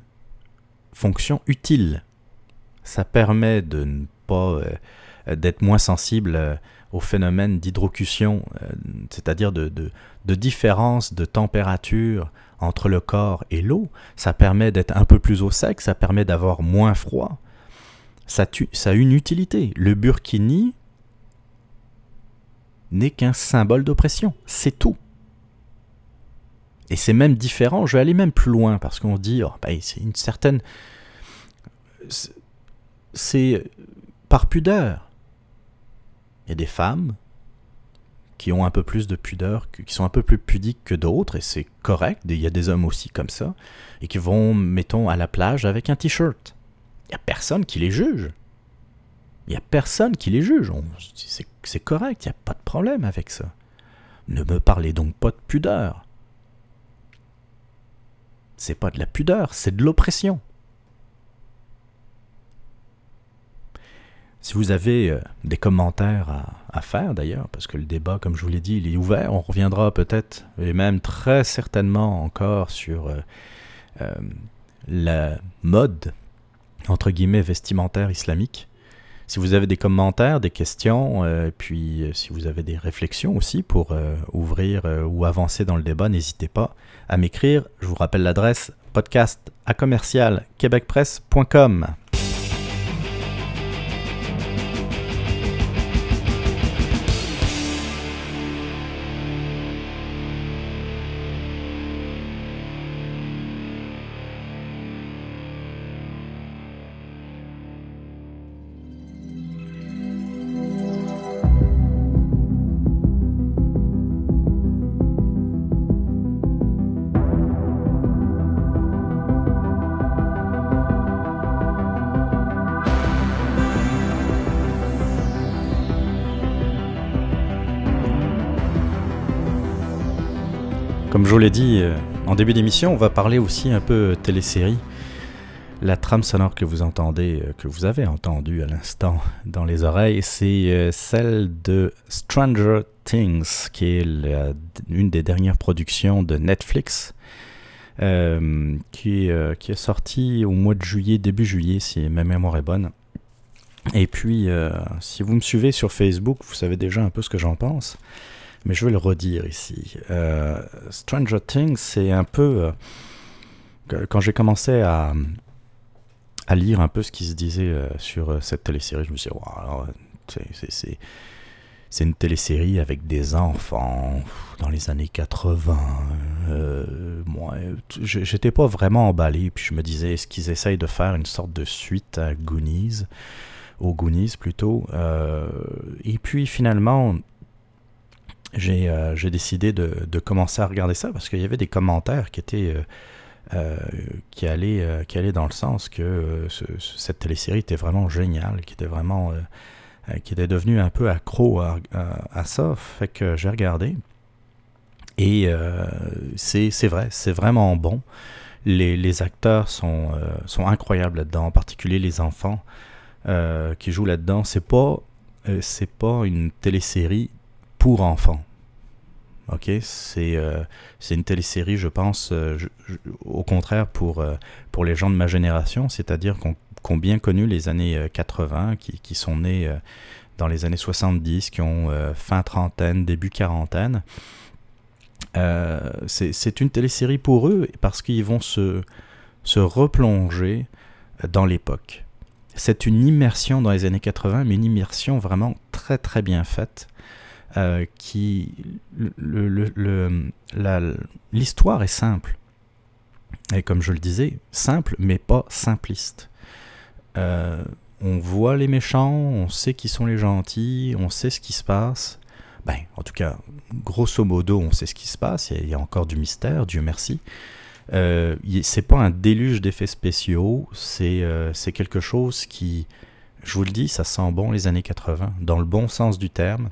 S3: fonction utile. Ça permet de ne pas euh, d'être moins sensible euh, au phénomène d'hydrocution, euh, c'est-à-dire de, différence de température entre le corps et l'eau. Ça permet d'être un peu plus au sec, ça permet d'avoir moins froid. Ça a une utilité. Le burkini n'est qu'un symbole d'oppression, c'est tout. Et c'est même différent, je vais aller même plus loin, parce qu'on dit, oh, ben, c'est une certaine... C'est par pudeur. Il y a des femmes qui ont un peu plus de pudeur, qui sont un peu plus pudiques que d'autres, et c'est correct, il y a des hommes aussi comme ça, et qui vont, mettons, à la plage avec un t-shirt. Il n'y a personne qui les juge. Il n'y a personne qui les juge. C'est correct, il n'y a pas de problème avec ça. Ne me parlez donc pas de pudeur. C'est pas de la pudeur, c'est de l'oppression. Si vous avez euh, des commentaires à, faire d'ailleurs, parce que le débat, comme je vous l'ai dit, il est ouvert, on reviendra peut-être, et même très certainement encore sur euh, euh, la mode, entre guillemets, vestimentaire islamique. Si vous avez des commentaires, des questions, puis si vous avez des réflexions aussi pour ouvrir ou avancer dans le débat, n'hésitez pas à m'écrire. Je vous rappelle l'adresse podcast à commercial québecpresse.com. en début d'émission, on va parler aussi un peu télésérie. La trame sonore que vous entendez, euh, que vous avez entendue à l'instant dans les oreilles, c'est euh, celle de Stranger Things, qui est une des dernières productions de Netflix, euh, qui, est, sortie au mois de juillet, début juillet, si ma mémoire est bonne. Et puis, si vous me suivez sur Facebook, vous savez déjà un peu ce que j'en pense, mais je vais le redire ici. Euh, Stranger Things, c'est un peu... euh, quand j'ai commencé à, lire un peu ce qui se disait euh, sur cette télésérie, je me suis dit, c'est- une télésérie avec des enfants dans les années 80. Euh, moi, j'étais pas vraiment emballé. Puis je me disais, est-ce qu'ils essayent de faire une sorte de suite à Goonies Aux Goonies plutôt. Et puis finalement, j'ai euh, j'ai décidé de, commencer à regarder ça parce qu'il y avait des commentaires qui étaient. euh, euh, qui, allaient, qui allaient dans le sens que ce- ce- cette télésérie était vraiment géniale, qui était vraiment. qui était devenu un peu accro à, ça. Fait que j'ai regardé. Et c'est vrai, c'est vraiment bon. Les, acteurs sont, sont incroyables là-dedans, en particulier les enfants qui jouent là-dedans. C'est pas, c'est pas une télésérie pour enfants. Ok, c'est euh, une télésérie, je pense, euh, au contraire pour, euh, pour les gens de ma génération, c'est-à-dire qu'on ont bien connu les années euh, 80, qui, qui sont nés euh, dans les années 70, qui ont euh, fin trentaine, début quarantaine. Euh, c'est une télésérie pour eux parce qu'ils vont se, se replonger dans l'époque. C'est une immersion dans les années 80, mais une immersion vraiment très très bien faite. Euh, qui l'histoire est simple et comme je le disais simple mais pas simpliste euh, on voit les méchants, on sait qui sont les gentils, on sait ce qui se passe. Ben, en tout cas, grosso modo, on sait ce qui se passe. Il y a, encore du mystère, Dieu merci. Euh, c'est pas un déluge d'effets spéciaux, c'est euh, c'est quelque chose qui, je vous le dis, ça sent bon les années 80, dans le bon sens du terme.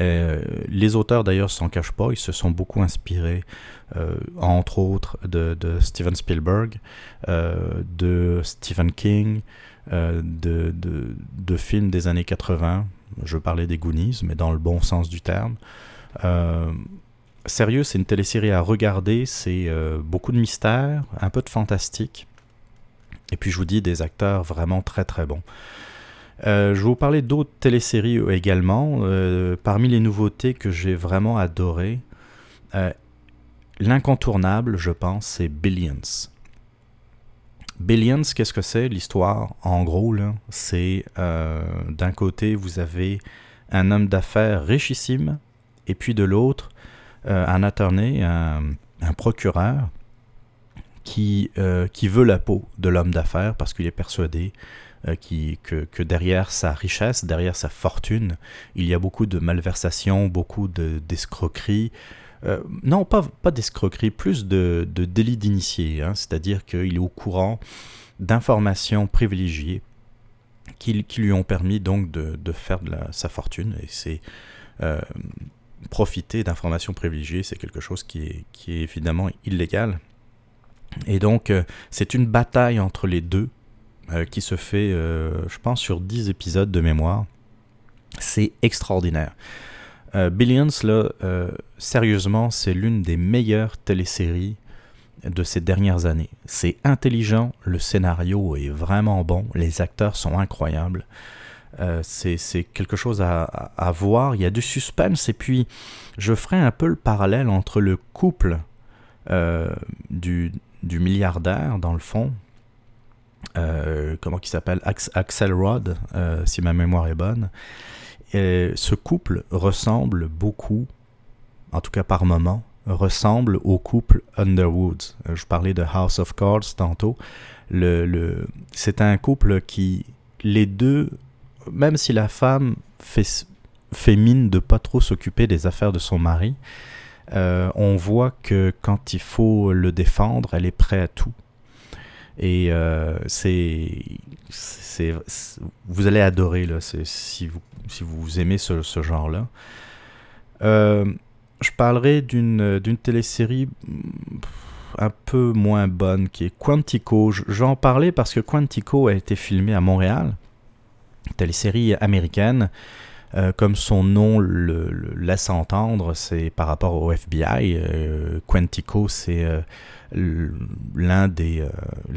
S3: Euh, les auteurs d'ailleurs s'en cachent pas, ils se sont beaucoup inspirés, euh, entre autres, de, Steven Spielberg, euh, de Stephen King, de, de, films des années 80. Je parlais des Goonies, mais dans le bon sens du terme. Sérieux, c'est une télésérie à regarder, c'est beaucoup de mystère, un peu de fantastique. Et puis je vous dis des acteurs vraiment très très bons. Euh, je vais vous parler d'autres téléséries également. Euh, parmi les nouveautés que j'ai vraiment adorées, euh, l'incontournable, je pense, c'est Billions. Billions, qu'est-ce que c'est l'histoire? En gros, c'est euh, d'un côté, vous avez un homme d'affaires richissime, et puis de l'autre, euh, un attorney, un, un procureur, qui, euh, qui veut la peau de l'homme d'affaires parce qu'il est persuadé euh, que, derrière sa richesse, derrière sa fortune, il y a beaucoup de malversations, beaucoup de- d'escroqueries. Euh, non, pas, pas d'escroquerie, plus de, de délit d'initié, hein, c'est-à-dire qu'il est au courant d'informations privilégiées qui, lui ont permis donc de, de faire de sa fortune. Et c'est euh, profiter d'informations privilégiées, c'est quelque chose qui est, évidemment illégal. Et donc, c'est une bataille entre les deux euh, qui se fait, euh, je pense, sur 10 épisodes de mémoire. C'est extraordinaire. Euh, Billions, là, sérieusement, c'est l'une des meilleures téléséries de ces dernières années. C'est intelligent, le scénario est vraiment bon, les acteurs sont incroyables. C'est quelque chose à, voir. Il y a du suspense et puis je ferai un peu le parallèle entre le couple du, du milliardaire, dans le fond, euh, comment il s'appelle Ax- Axel euh, si ma mémoire est bonne. Ce couple ressemble beaucoup, en tout cas par moment, ressemble au couple Underwood. Euh, Je parlais de House of Cards tantôt. C'est un couple qui, les deux, même si la femme fait, mine de pas trop s'occuper des affaires de son mari, on voit que quand il faut le défendre, elle est prête à tout. Et euh, c'est, c'est, vous allez adorer là, si vous si vous aimez ce, ce genre-là. Euh, je parlerai d'une d'une télésérie un peu moins bonne qui est Quantico. Je, je vais en parler parce que Quantico a été filmé à Montréal, télésérie américaine. Euh, comme son nom le, laisse entendre, c'est par rapport au FBI. Euh, Quantico, c'est euh, l- l'un des, euh,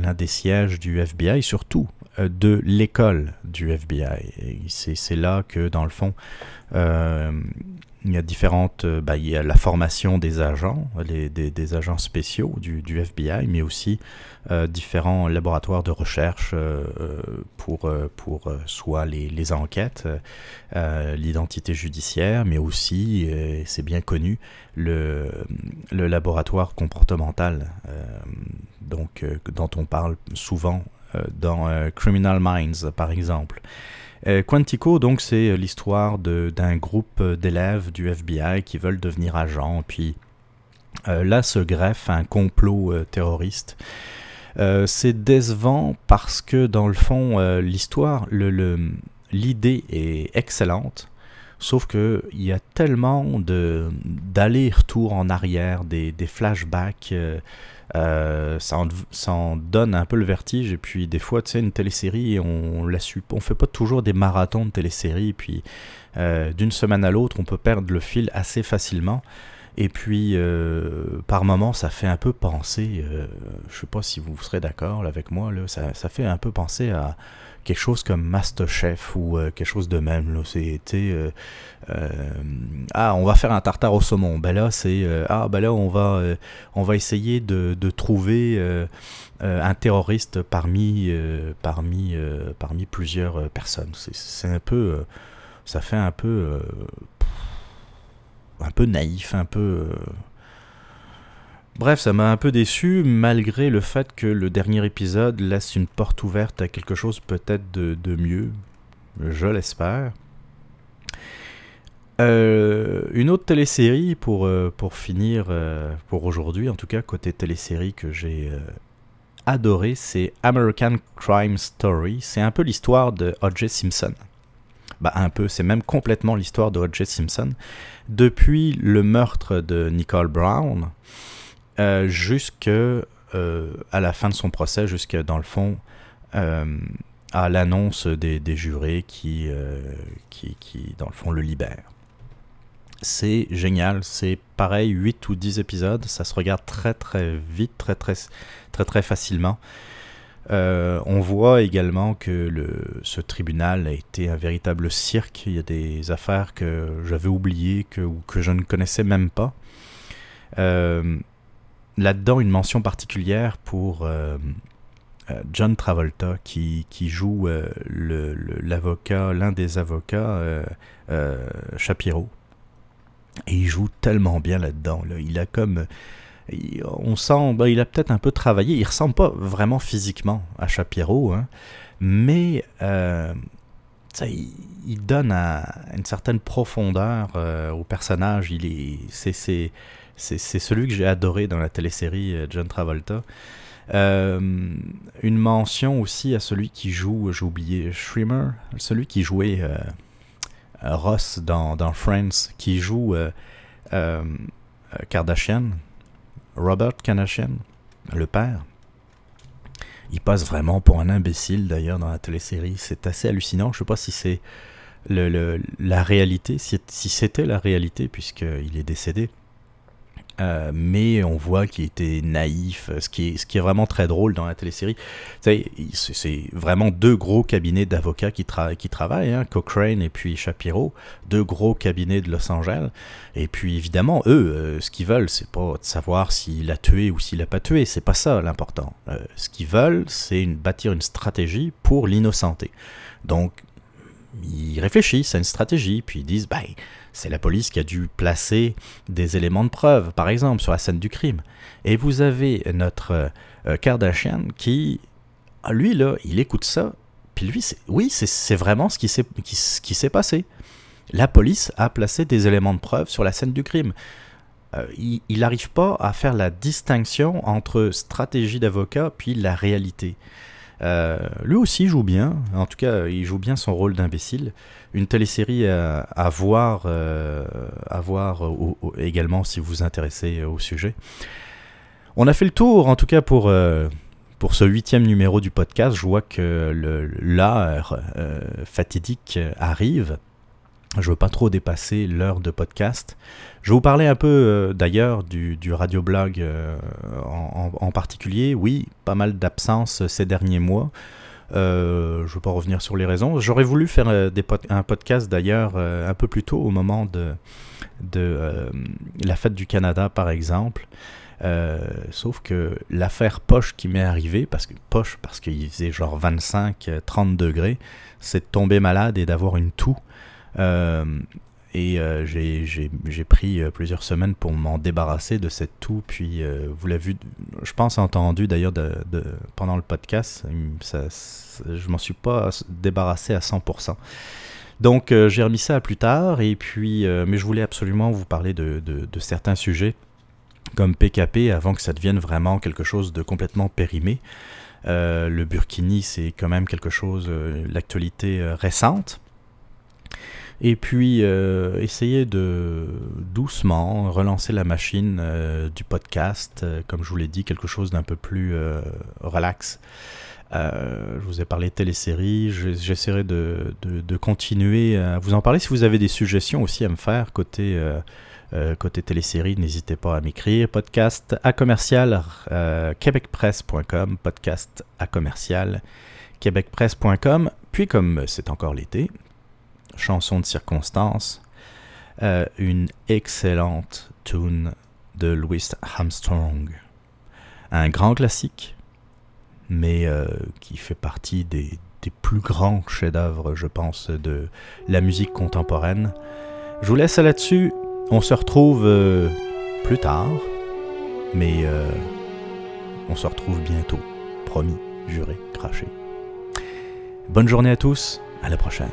S3: l'un des sièges du FBI, surtout de l'école du FBI. C'est là que, dans le fond, il y a différentes. euh, bah, il y a la formation des agents, des, agents spéciaux du, FBI, mais aussi euh, différents laboratoires de recherche euh, pour, pour soit les, enquêtes, l'identité judiciaire, mais aussi, c'est bien connu, le, le laboratoire comportemental, donc, dont on parle souvent dans Criminal Minds, par exemple. Euh, Quantico, donc, c'est l'histoire de- d'un groupe d'élèves du FBI qui veulent devenir agents, puis euh, là se greffe un complot euh, terroriste. Euh, c'est décevant parce que, dans le fond, euh, l'histoire, l'idée est excellente, sauf que il y a tellement de d'aller-retour en arrière, des flashbacks. Euh, ça, en, donne un peu le vertige et puis des fois tu sais une télésérie on la on fait pas toujours des marathons de téléséries et puis euh, d'une semaine à l'autre on peut perdre le fil assez facilement et puis euh, par moment ça fait un peu penser euh, je sais pas si vous serez d'accord avec moi là, ça, fait un peu penser à quelque chose comme Masterchef ou euh, quelque chose de même là. Sais, euh, ah on va faire un tartare au saumon. Ben là c'est ah ben là on va on va essayer de, de trouver un terroriste parmi parmi parmi plusieurs personnes. C'est un peu ça fait un peu un peu naïf un peu euh, Bref, ça m'a un peu déçu, malgré le fait que le dernier épisode laisse une porte ouverte à quelque chose peut-être de, mieux. Je l'espère. Euh, une autre télésérie pour, euh, pour finir, pour aujourd'hui, en tout cas, côté télésérie que j'ai adoré, c'est American Crime Story. C'est un peu l'histoire de O.J. Simpson. Bah, un peu, c'est même complètement l'histoire de O.J. Simpson. Depuis le meurtre de Nicole Brown, euh, jusque euh, la fin de son procès, jusque dans le fond euh, à l'annonce des, jurés qui, qui, qui, dans le fond, le libèrent. C'est génial, c'est pareil, 8 ou 10 épisodes, ça se regarde très très vite, très très, très, très facilement. Euh, on voit également que ce tribunal a été un véritable cirque. Il y a des affaires que j'avais oubliées que, ou que je ne connaissais même pas. Euh, Là-dedans, une mention particulière pour euh, John Travolta qui, joue l'avocat, l'un des avocats, Shapiro. Et il joue tellement bien là-dedans. là. Il a comme. Il- on sent. ben, il a peut-être un peu travaillé. Il ressemble pas vraiment physiquement à Shapiro, hein, mais. euh, il, donne un- une certaine profondeur euh, au personnage. Il est, c'est, c'est, c'est, celui que j'ai adoré dans la télésérie euh, John Travolta. Une mention aussi à celui qui joue, j'ai oublié, Schremer, celui qui jouait Ross dans, Friends, qui joue Kardashian, Robert Kardashian, le père. Il passe vraiment pour un imbécile d'ailleurs dans la télésérie. C'est assez hallucinant. Je sais pas si c'est le, le- la réalité, si, si c'était la réalité, puisqu'il est décédé. Euh, mais on voit qu'il était naïf, ce qui, est, ce qui est vraiment très drôle dans la télésérie. C'est vraiment deux gros cabinets d'avocats qui, tra- qui travaillent, hein, Cochrane et puis Shapiro, deux gros cabinets de Los Angeles. Et puis évidemment, eux, euh, ce qu'ils veulent, c'est pas de savoir s'il a tué ou s'il a pas tué, c'est pas ça l'important. Euh, ce qu'ils veulent, c'est une, bâtir une stratégie pour l'innocenté. Donc, ils réfléchissent à une stratégie, puis ils disent, ben, c'est la police qui a dû placer des éléments de preuve, par exemple, sur la scène du crime. Et vous avez notre euh, Kardashian qui, ah, lui, là, il écoute ça, puis lui, oui, c'est- vraiment ce qui s'est passé. La police a placé des éléments de preuve sur la scène du crime. Euh, il n'arrive pas à faire la distinction entre stratégie d'avocat puis la réalité. Euh, lui aussi joue bien, en tout cas, il joue bien son rôle d'imbécile. Une télésérie à, à voir, euh, à voir également si vous vous intéressez au sujet. On a fait le tour, en tout cas pour, euh, pour ce huitième numéro du podcast. Je vois que l'heure fatidique arrive. Je veux pas trop dépasser l'heure de podcast. Je vais vous parler un peu euh, d'ailleurs du, du radioblog euh, en, particulier. Oui, pas mal d'absences ces derniers mois. Euh, je ne veux pas revenir sur les raisons. J'aurais voulu faire euh, un podcast d'ailleurs euh, un peu plus tôt au moment de, de euh, la fête du Canada par exemple. Euh, sauf que l'affaire poche qui m'est arrivée, parce que poche parce qu'il faisait genre 25-30 degrés, c'est de tomber malade et d'avoir une toux. Euh, et euh, j'ai- pris euh, plusieurs semaines pour m'en débarrasser de cette toux. Puis, euh, vous l'avez vu, je pense entendu d'ailleurs pendant le podcast, ça, ça- je m'en suis pas débarrassé à 100%. Donc, j'ai remis ça à plus tard. Et puis, mais je voulais absolument vous parler de, de- de certains sujets comme PKP avant que ça devienne vraiment quelque chose de complètement périmé. Le Burkini, c'est quand même quelque chose, l'actualité récente. Et puis, euh, essayer de doucement relancer la machine euh, du podcast, euh, comme je vous l'ai dit, quelque chose d'un peu plus euh, relax. Je vous ai parlé de téléséries, je- j'essaierai de, de- continuer à vous en parler. Si vous avez des suggestions aussi à me faire côté, côté télésérie, n'hésitez pas à m'écrire. Podcast à commercial québecpresse.com, podcast à commercial québecpresse.com. Puis comme c'est encore l'été, chanson de circonstance, euh, une excellente tune de Louis Armstrong. Un grand classique, mais euh, qui fait partie des, plus grands chefs-d'œuvre, je pense, de la musique contemporaine. Je vous laisse là-dessus. On se retrouve euh, plus tard, mais on se retrouve bientôt. Promis, juré, craché. Bonne journée à tous, à la prochaine.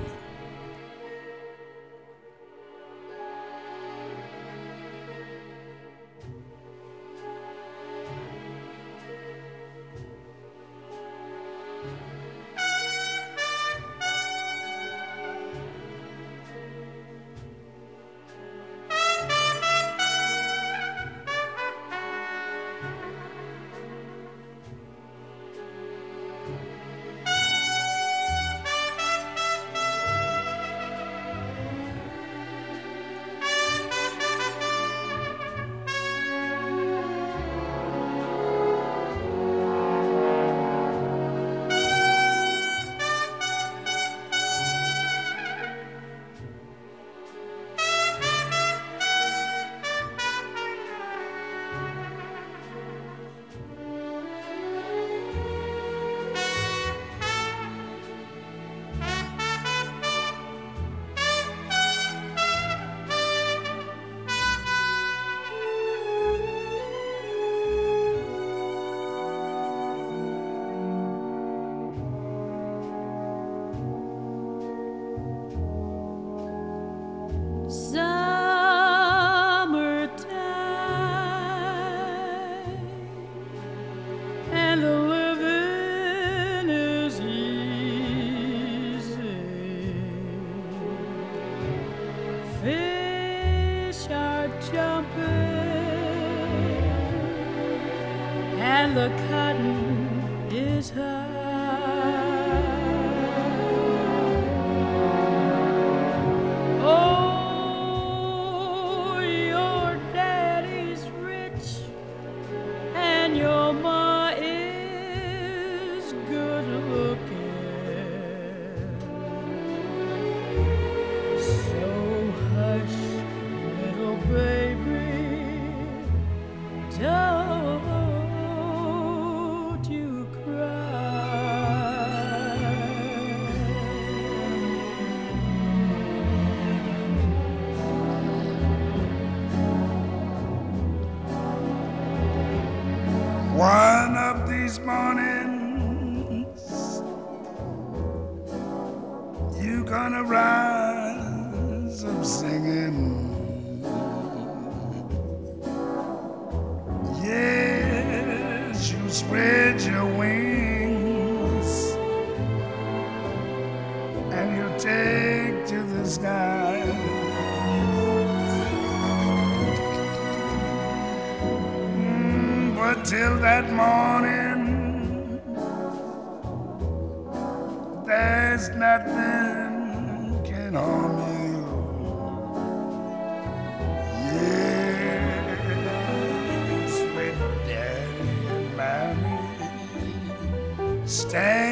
S8: spread your wings and you
S9: take to the sky. Mm, but till that morning, there's nothing can harm you.
S8: Stay.